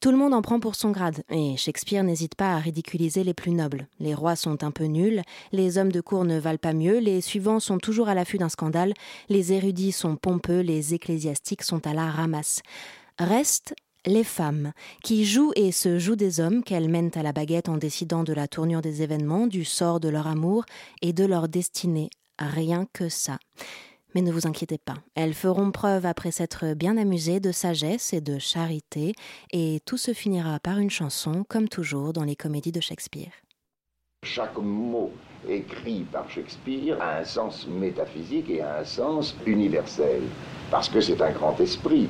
S17: Tout le monde en prend pour son grade, et Shakespeare n'hésite pas à ridiculiser les plus nobles. Les rois sont un peu nuls, les hommes de cour ne valent pas mieux, les suivants sont toujours à l'affût d'un scandale, les érudits sont pompeux, les ecclésiastiques sont à la ramasse. Restent les femmes, qui jouent et se jouent des hommes qu'elles mènent à la baguette en décidant de la tournure des événements, du sort de leur amour et de leur destinée. Rien que ça. Mais ne vous inquiétez pas, elles feront preuve après s'être bien amusées de sagesse et de charité, et tout se finira par une chanson, comme toujours dans les comédies de Shakespeare.
S15: Chaque mot écrit par Shakespeare a un sens métaphysique et a un sens universel, parce que c'est un grand esprit.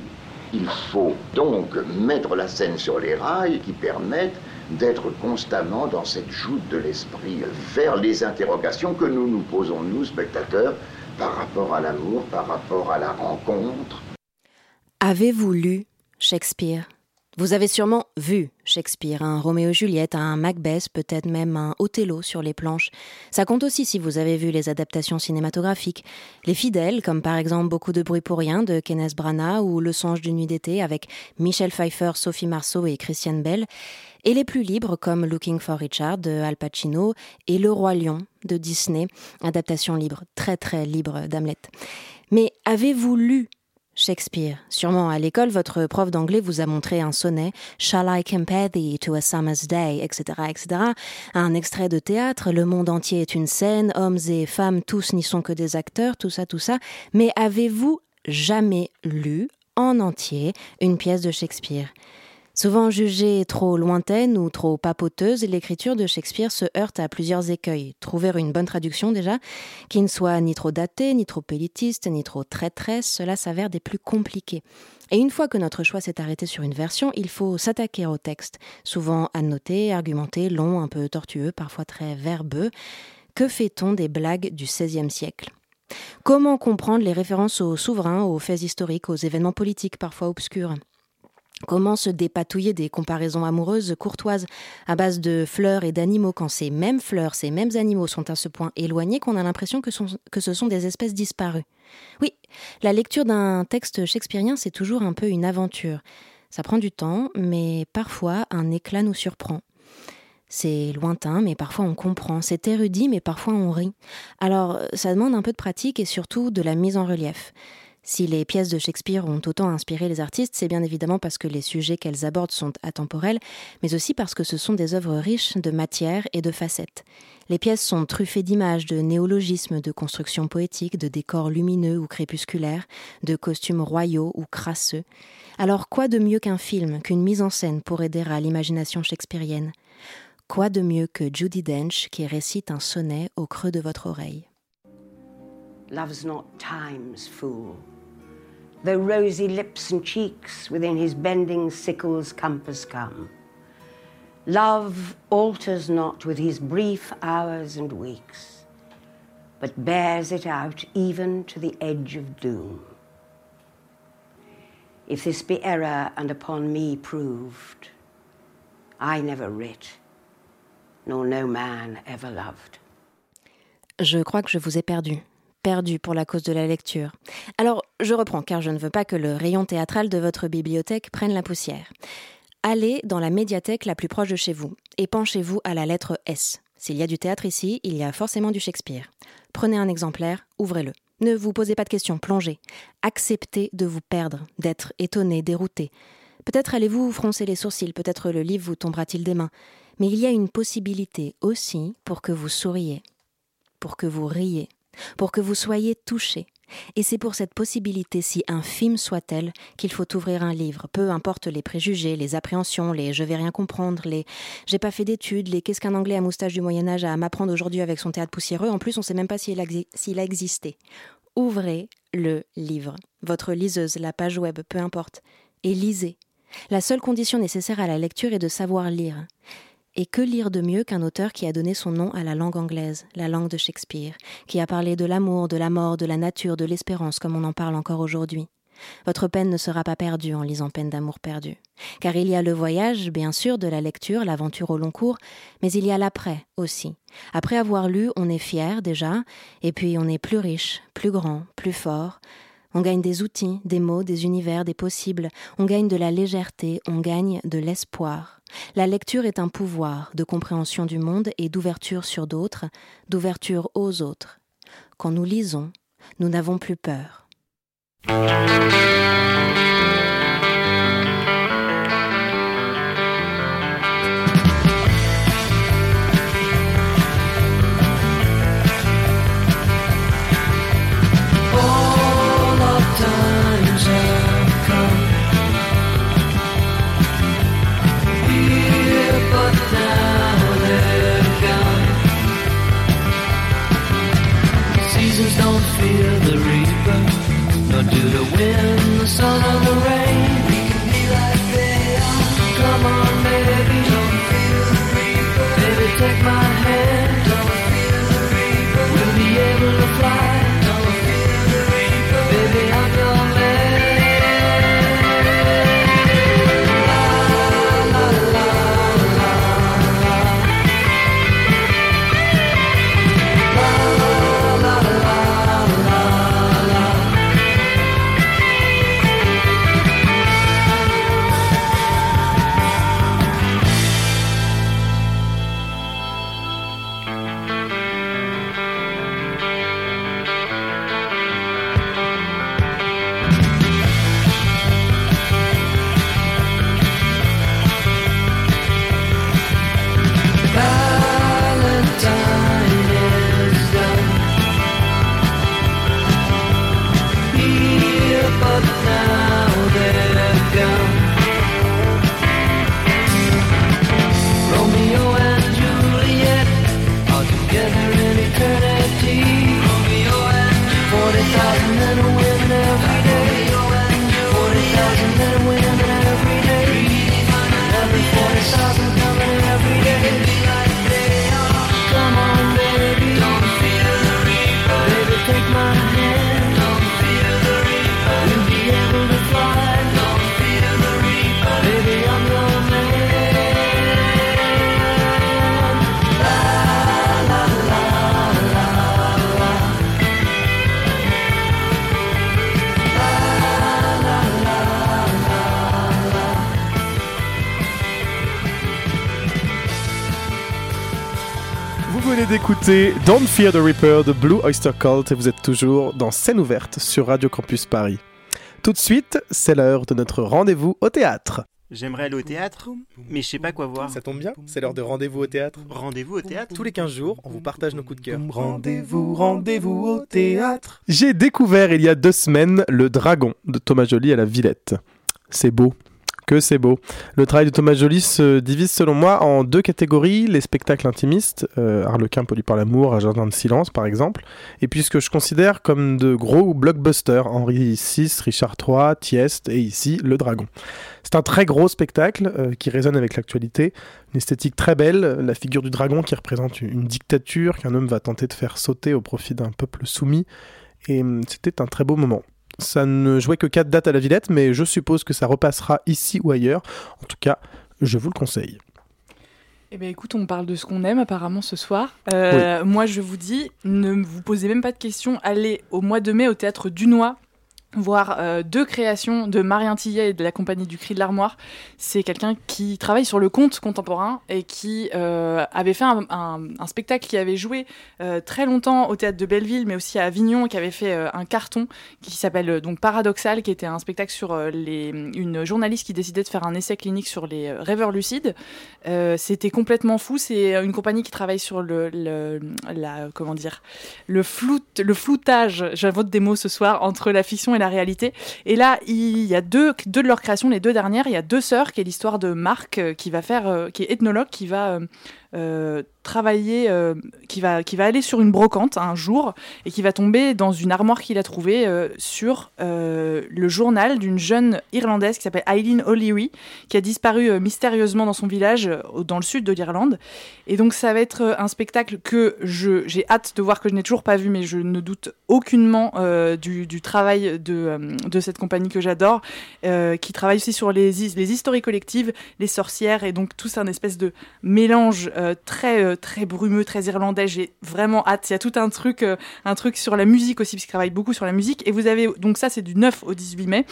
S15: Il faut donc mettre la scène sur les rails qui permettent d'être constamment dans cette joute de l'esprit vers les interrogations que nous nous posons, nous, spectateurs, par rapport à l'amour, par rapport à la rencontre.
S17: Avez-vous lu Shakespeare? Vous avez sûrement vu Shakespeare, un Roméo Juliette, un Macbeth, peut-être même un Othello sur les planches. Ça compte aussi si vous avez vu les adaptations cinématographiques. Les fidèles, comme par exemple Beaucoup de bruit pour rien de Kenneth Branagh ou Le songe d'une nuit d'été avec Michel Pfeiffer, Sophie Marceau et Christiane Bell et les plus libres comme Looking for Richard de Al Pacino et Le Roi Lion de Disney, adaptation libre, très très libre d'Hamlet. Mais avez-vous lu Shakespeare. Sûrement à l'école, votre prof d'anglais vous a montré un sonnet, Shall I compare thee to a summer's day, etc., etc., un extrait de théâtre, le monde entier est une scène, hommes et femmes tous n'y sont que des acteurs, tout ça, tout ça. Mais avez-vous jamais lu en entier une pièce de Shakespeare? Souvent jugée trop lointaine ou trop papoteuse, l'écriture de Shakespeare se heurte à plusieurs écueils. Trouver une bonne traduction déjà, qui ne soit ni trop datée, ni trop élitiste, ni trop traîtresse, cela s'avère des plus compliqués. Et une fois que notre choix s'est arrêté sur une version, il faut s'attaquer au texte, souvent annoté, argumenté, long, un peu tortueux, parfois très verbeux. Que fait-on des blagues du XVIe siècle? Comment comprendre les références aux souverains, aux faits historiques, aux événements politiques parfois obscurs? Comment se dépatouiller des comparaisons amoureuses courtoises à base de fleurs et d'animaux quand ces mêmes fleurs, ces mêmes animaux sont à ce point éloignés qu'on a l'impression que, que, ce sont des espèces disparues Oui, la lecture d'un texte shakespearien, c'est toujours un peu une aventure. Ça prend du temps, mais parfois un éclat nous surprend. C'est lointain, mais parfois on comprend. C'est érudit, mais parfois on rit. Alors, ça demande un peu de pratique et surtout de la mise en relief. Si les pièces de Shakespeare ont autant inspiré les artistes, c'est bien évidemment parce que les sujets qu'elles abordent sont atemporels, mais aussi parce que ce sont des œuvres riches de matière et de facettes. Les pièces sont truffées d'images, de néologismes, de constructions poétiques, de décors lumineux ou crépusculaires, de costumes royaux ou crasseux. Alors quoi de mieux qu'un film, qu'une mise en scène pour aider à l'imagination shakespearienne? Quoi de mieux que Judy Dench qui récite un sonnet au creux de votre oreille?
S20: Love's not time's fool. Though rosy lips and cheeks within his bending sickle's compass come. Love alters not with his brief hours and weeks, but bears it out even to the edge of doom. If this be error and upon me proved, I never writ, nor no man ever loved.
S17: Je crois que je vous ai perdu. Perdu pour la cause de la lecture. Alors, je reprends car je ne veux pas que le rayon théâtral de votre bibliothèque prenne la poussière. Allez dans la médiathèque la plus proche de chez vous et penchez-vous à la lettre S. S'il y a du théâtre ici, il y a forcément du Shakespeare. Prenez un exemplaire, ouvrez-le. Ne vous posez pas de questions, plongez. Acceptez de vous perdre, d'être étonné, dérouté. Peut-être allez-vous froncer les sourcils, peut-être le livre vous tombera-t-il des mains. Mais il y a une possibilité aussi pour que vous souriez, pour que vous riez, pour que vous soyez touché. Et c'est pour cette possibilité, si infime soit-elle, qu'il faut ouvrir un livre, peu importe les préjugés, les appréhensions, les je vais rien comprendre, les j'ai pas fait d'études, les qu'est-ce qu'un anglais à moustache du Moyen-Âge a à m'apprendre aujourd'hui avec son théâtre poussiéreux, en plus on sait même pas s'il a existé. Ouvrez le livre, votre liseuse, la page web, peu importe, et lisez. La seule condition nécessaire à la lecture est de savoir lire. Et que lire de mieux qu'un auteur qui a donné son nom à la langue anglaise, la langue de Shakespeare, qui a parlé de l'amour, de la mort, de la nature, de l'espérance, comme on en parle encore aujourd'hui? Votre peine ne sera pas perdue en lisant Peine d'amour perdu. Car il y a le voyage, bien sûr, de la lecture, l'aventure au long cours, mais il y a l'après aussi. Après avoir lu, on est fier déjà, et puis on est plus riche, plus grand, plus fort. On gagne des outils, des mots, des univers, des possibles. On gagne de la légèreté, on gagne de l'espoir. La lecture est un pouvoir de compréhension du monde et d'ouverture sur d'autres, d'ouverture aux autres. Quand nous lisons, nous n'avons plus peur.
S1: D'écouter Don't Fear the Reaper de Blue Oyster Cult et vous êtes toujours dans Scène ouverte sur Radio Campus Paris. Tout de suite, c'est l'heure de notre rendez-vous au théâtre.
S21: J'aimerais aller au théâtre, mais je sais pas quoi voir.
S1: Ça tombe bien, c'est l'heure de rendez-vous au théâtre.
S21: Rendez-vous au théâtre
S1: Tous les 15 jours, on vous partage nos coups de cœur.
S22: Rendez-vous, rendez-vous au théâtre.
S1: J'ai découvert il y a deux semaines Le Dragon de Thomas Joly à la Villette. C'est beau. Que c'est beau. Le travail de Thomas Joly se divise selon moi en deux catégories, les spectacles intimistes, euh, Harlequin poli par l'amour, Un jardin de silence par exemple, et puis ce que je considère comme de gros blockbusters, Henri VI, Richard III, Thieste et ici Le Dragon. C'est un très gros spectacle euh, qui résonne avec l'actualité, une esthétique très belle, la figure du dragon qui représente une dictature qu'un homme va tenter de faire sauter au profit d'un peuple soumis, et hum, c'était un très beau moment. Ça ne jouait que 4 dates à la Villette, mais je suppose que ça repassera ici ou ailleurs. En tout cas, je vous le conseille.
S11: Eh bien, écoute, on parle de ce qu'on aime apparemment ce soir. Euh, Moi, je vous dis, ne vous posez même pas de questions. Allez au mois de mai au théâtre Dunois voir euh, deux créations de Marien Tillet et de la compagnie du Cri de l'Armoire. C'est quelqu'un qui travaille sur le conte contemporain et qui euh, avait fait un, spectacle qui avait joué euh, très longtemps au théâtre de Belleville, mais aussi à Avignon, qui avait fait un carton qui s'appelle donc Paradoxal, qui était un spectacle sur les, une journaliste qui décidait de faire un essai clinique sur les rêveurs lucides. C'était complètement fou. C'est une compagnie qui travaille sur le, le- la comment dire le flou le floutage. J'invente des mots ce soir entre la fiction et la réalité. Et là, il y a deux, deux de leurs créations, les deux dernières. Il y a deux sœurs, qui est l'histoire de Marc, euh, qui va faire, euh, qui est ethnologue, qui va euh, travailler, euh, qui va, qui va aller sur une brocante un jour et qui va tomber dans une armoire qu'il a trouvée euh, sur le journal d'une jeune irlandaise qui s'appelle Eileen O'Leary, qui a disparu mystérieusement dans son village dans le sud de l'Irlande. Et donc ça va être un spectacle que j'ai hâte de voir que je n'ai toujours pas vu, mais je ne doute aucunement du, travail de, de cette compagnie que j'adore, qui travaille aussi sur les, les histories collectives, les sorcières, et donc tout c'est un espèce de mélange euh, très brumeux, très irlandais. J'ai vraiment hâte. Il y a tout un truc, euh, un truc sur la musique aussi, parce qu'il travaille beaucoup sur la musique. Et vous avez donc ça, c'est du 9 au 18 mai.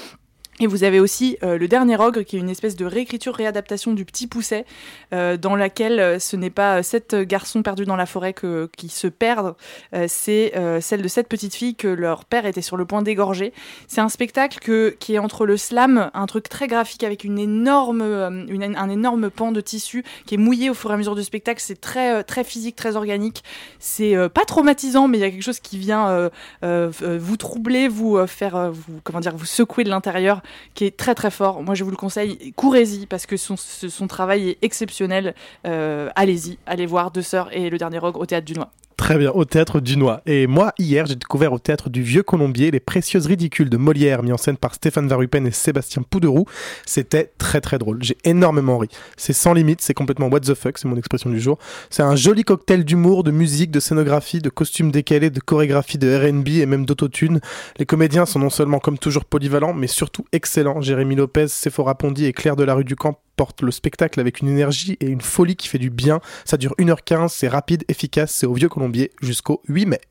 S11: Et vous avez aussi euh, le dernier ogre, qui est une espèce de réécriture, réadaptation du Petit Pousset, euh, dans laquelle euh, ce n'est pas euh, sept garçons perdus dans la forêt que, qui se perdent, euh, c'est euh, celle de sept petites filles que leur père était sur le point d'égorger. C'est un spectacle que, qui est entre le slam, un truc très graphique avec une énorme, une- un énorme pan de tissu qui est mouillé au fur et à mesure du spectacle. C'est très, très physique, très organique. C'est pas traumatisant, mais il y a quelque chose qui vient vous troubler, vous faire, vous, comment dire, vous secouer de l'intérieur, qui est très très fort. Moi, je vous le conseille, courez-y parce que son, son travail est exceptionnel. Euh, allez-y, allez voir Deux Sœurs et Le Dernier Ogre au théâtre du Noix.
S1: Très bien, au théâtre du Noix. Et moi, hier, j'ai découvert au théâtre du Vieux Colombier Les Précieuses Ridicules de Molière, mis en scène par Stéphane Varupen et Sébastien Pouderoux. C'était très très drôle. J'ai énormément ri. C'est sans limite, c'est complètement what the fuck, c'est mon expression du jour. C'est un joli cocktail d'humour, de musique, de scénographie, de costumes décalés, de chorégraphie, de RB et même d'autotune. Les comédiens sont non seulement comme toujours polyvalents, mais surtout excellents. Jérémy Lopez, Sephora Pondy et Claire de la rue du Camp portent le spectacle avec une énergie et une folie qui fait du bien. Ça dure 1h15, c'est rapide, efficace, c'est au Vieux Colombier jusqu'au 8 mai.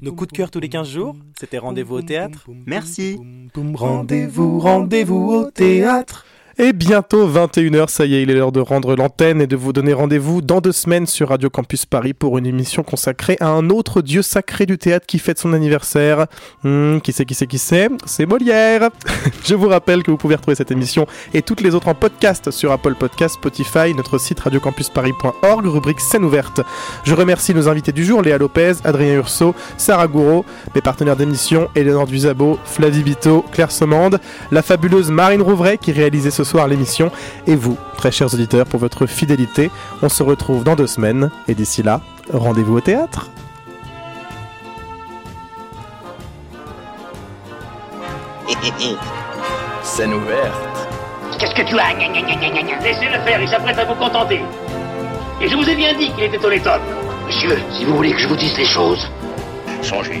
S21: Nos coups de cœur tous les 15 jours, c'était rendez-vous au théâtre. Merci.
S22: Rendez-vous, rendez-vous au théâtre.
S1: Et bientôt 21h, ça y est, il est l'heure de rendre l'antenne et de vous donner rendez-vous dans deux semaines sur Radio Campus Paris pour une émission consacrée à un autre dieu sacré du théâtre qui fête son anniversaire. Hmm, qui c'est, qui c'est, qui c'est? C'est Molière Je vous rappelle que vous pouvez retrouver cette émission et toutes les autres en podcast sur Apple Podcast, Spotify, notre site radiocampusparis.org, rubrique scène ouverte. Je remercie nos invités du jour, Léa Lopez, Adrien Urso, Sarah Gouraud, mes partenaires d'émission, Eleonore Duzabo, Flavie Vito, Claire Somande, la fabuleuse Marine Rouvray qui réalisait ce soir l'émission, et vous, très chers auditeurs, pour votre fidélité. On se retrouve dans deux semaines, et d'ici là, rendez-vous au théâtre.
S2: Scène ouverte.
S4: Qu'est-ce que tu as Gna, gna, gna, gna, gna, gna? Laissez-le faire, il s'apprête à vous contenter. Et je vous ai bien dit qu'il était honnête homme. Monsieur, si vous voulez que je vous dise les choses. Songez,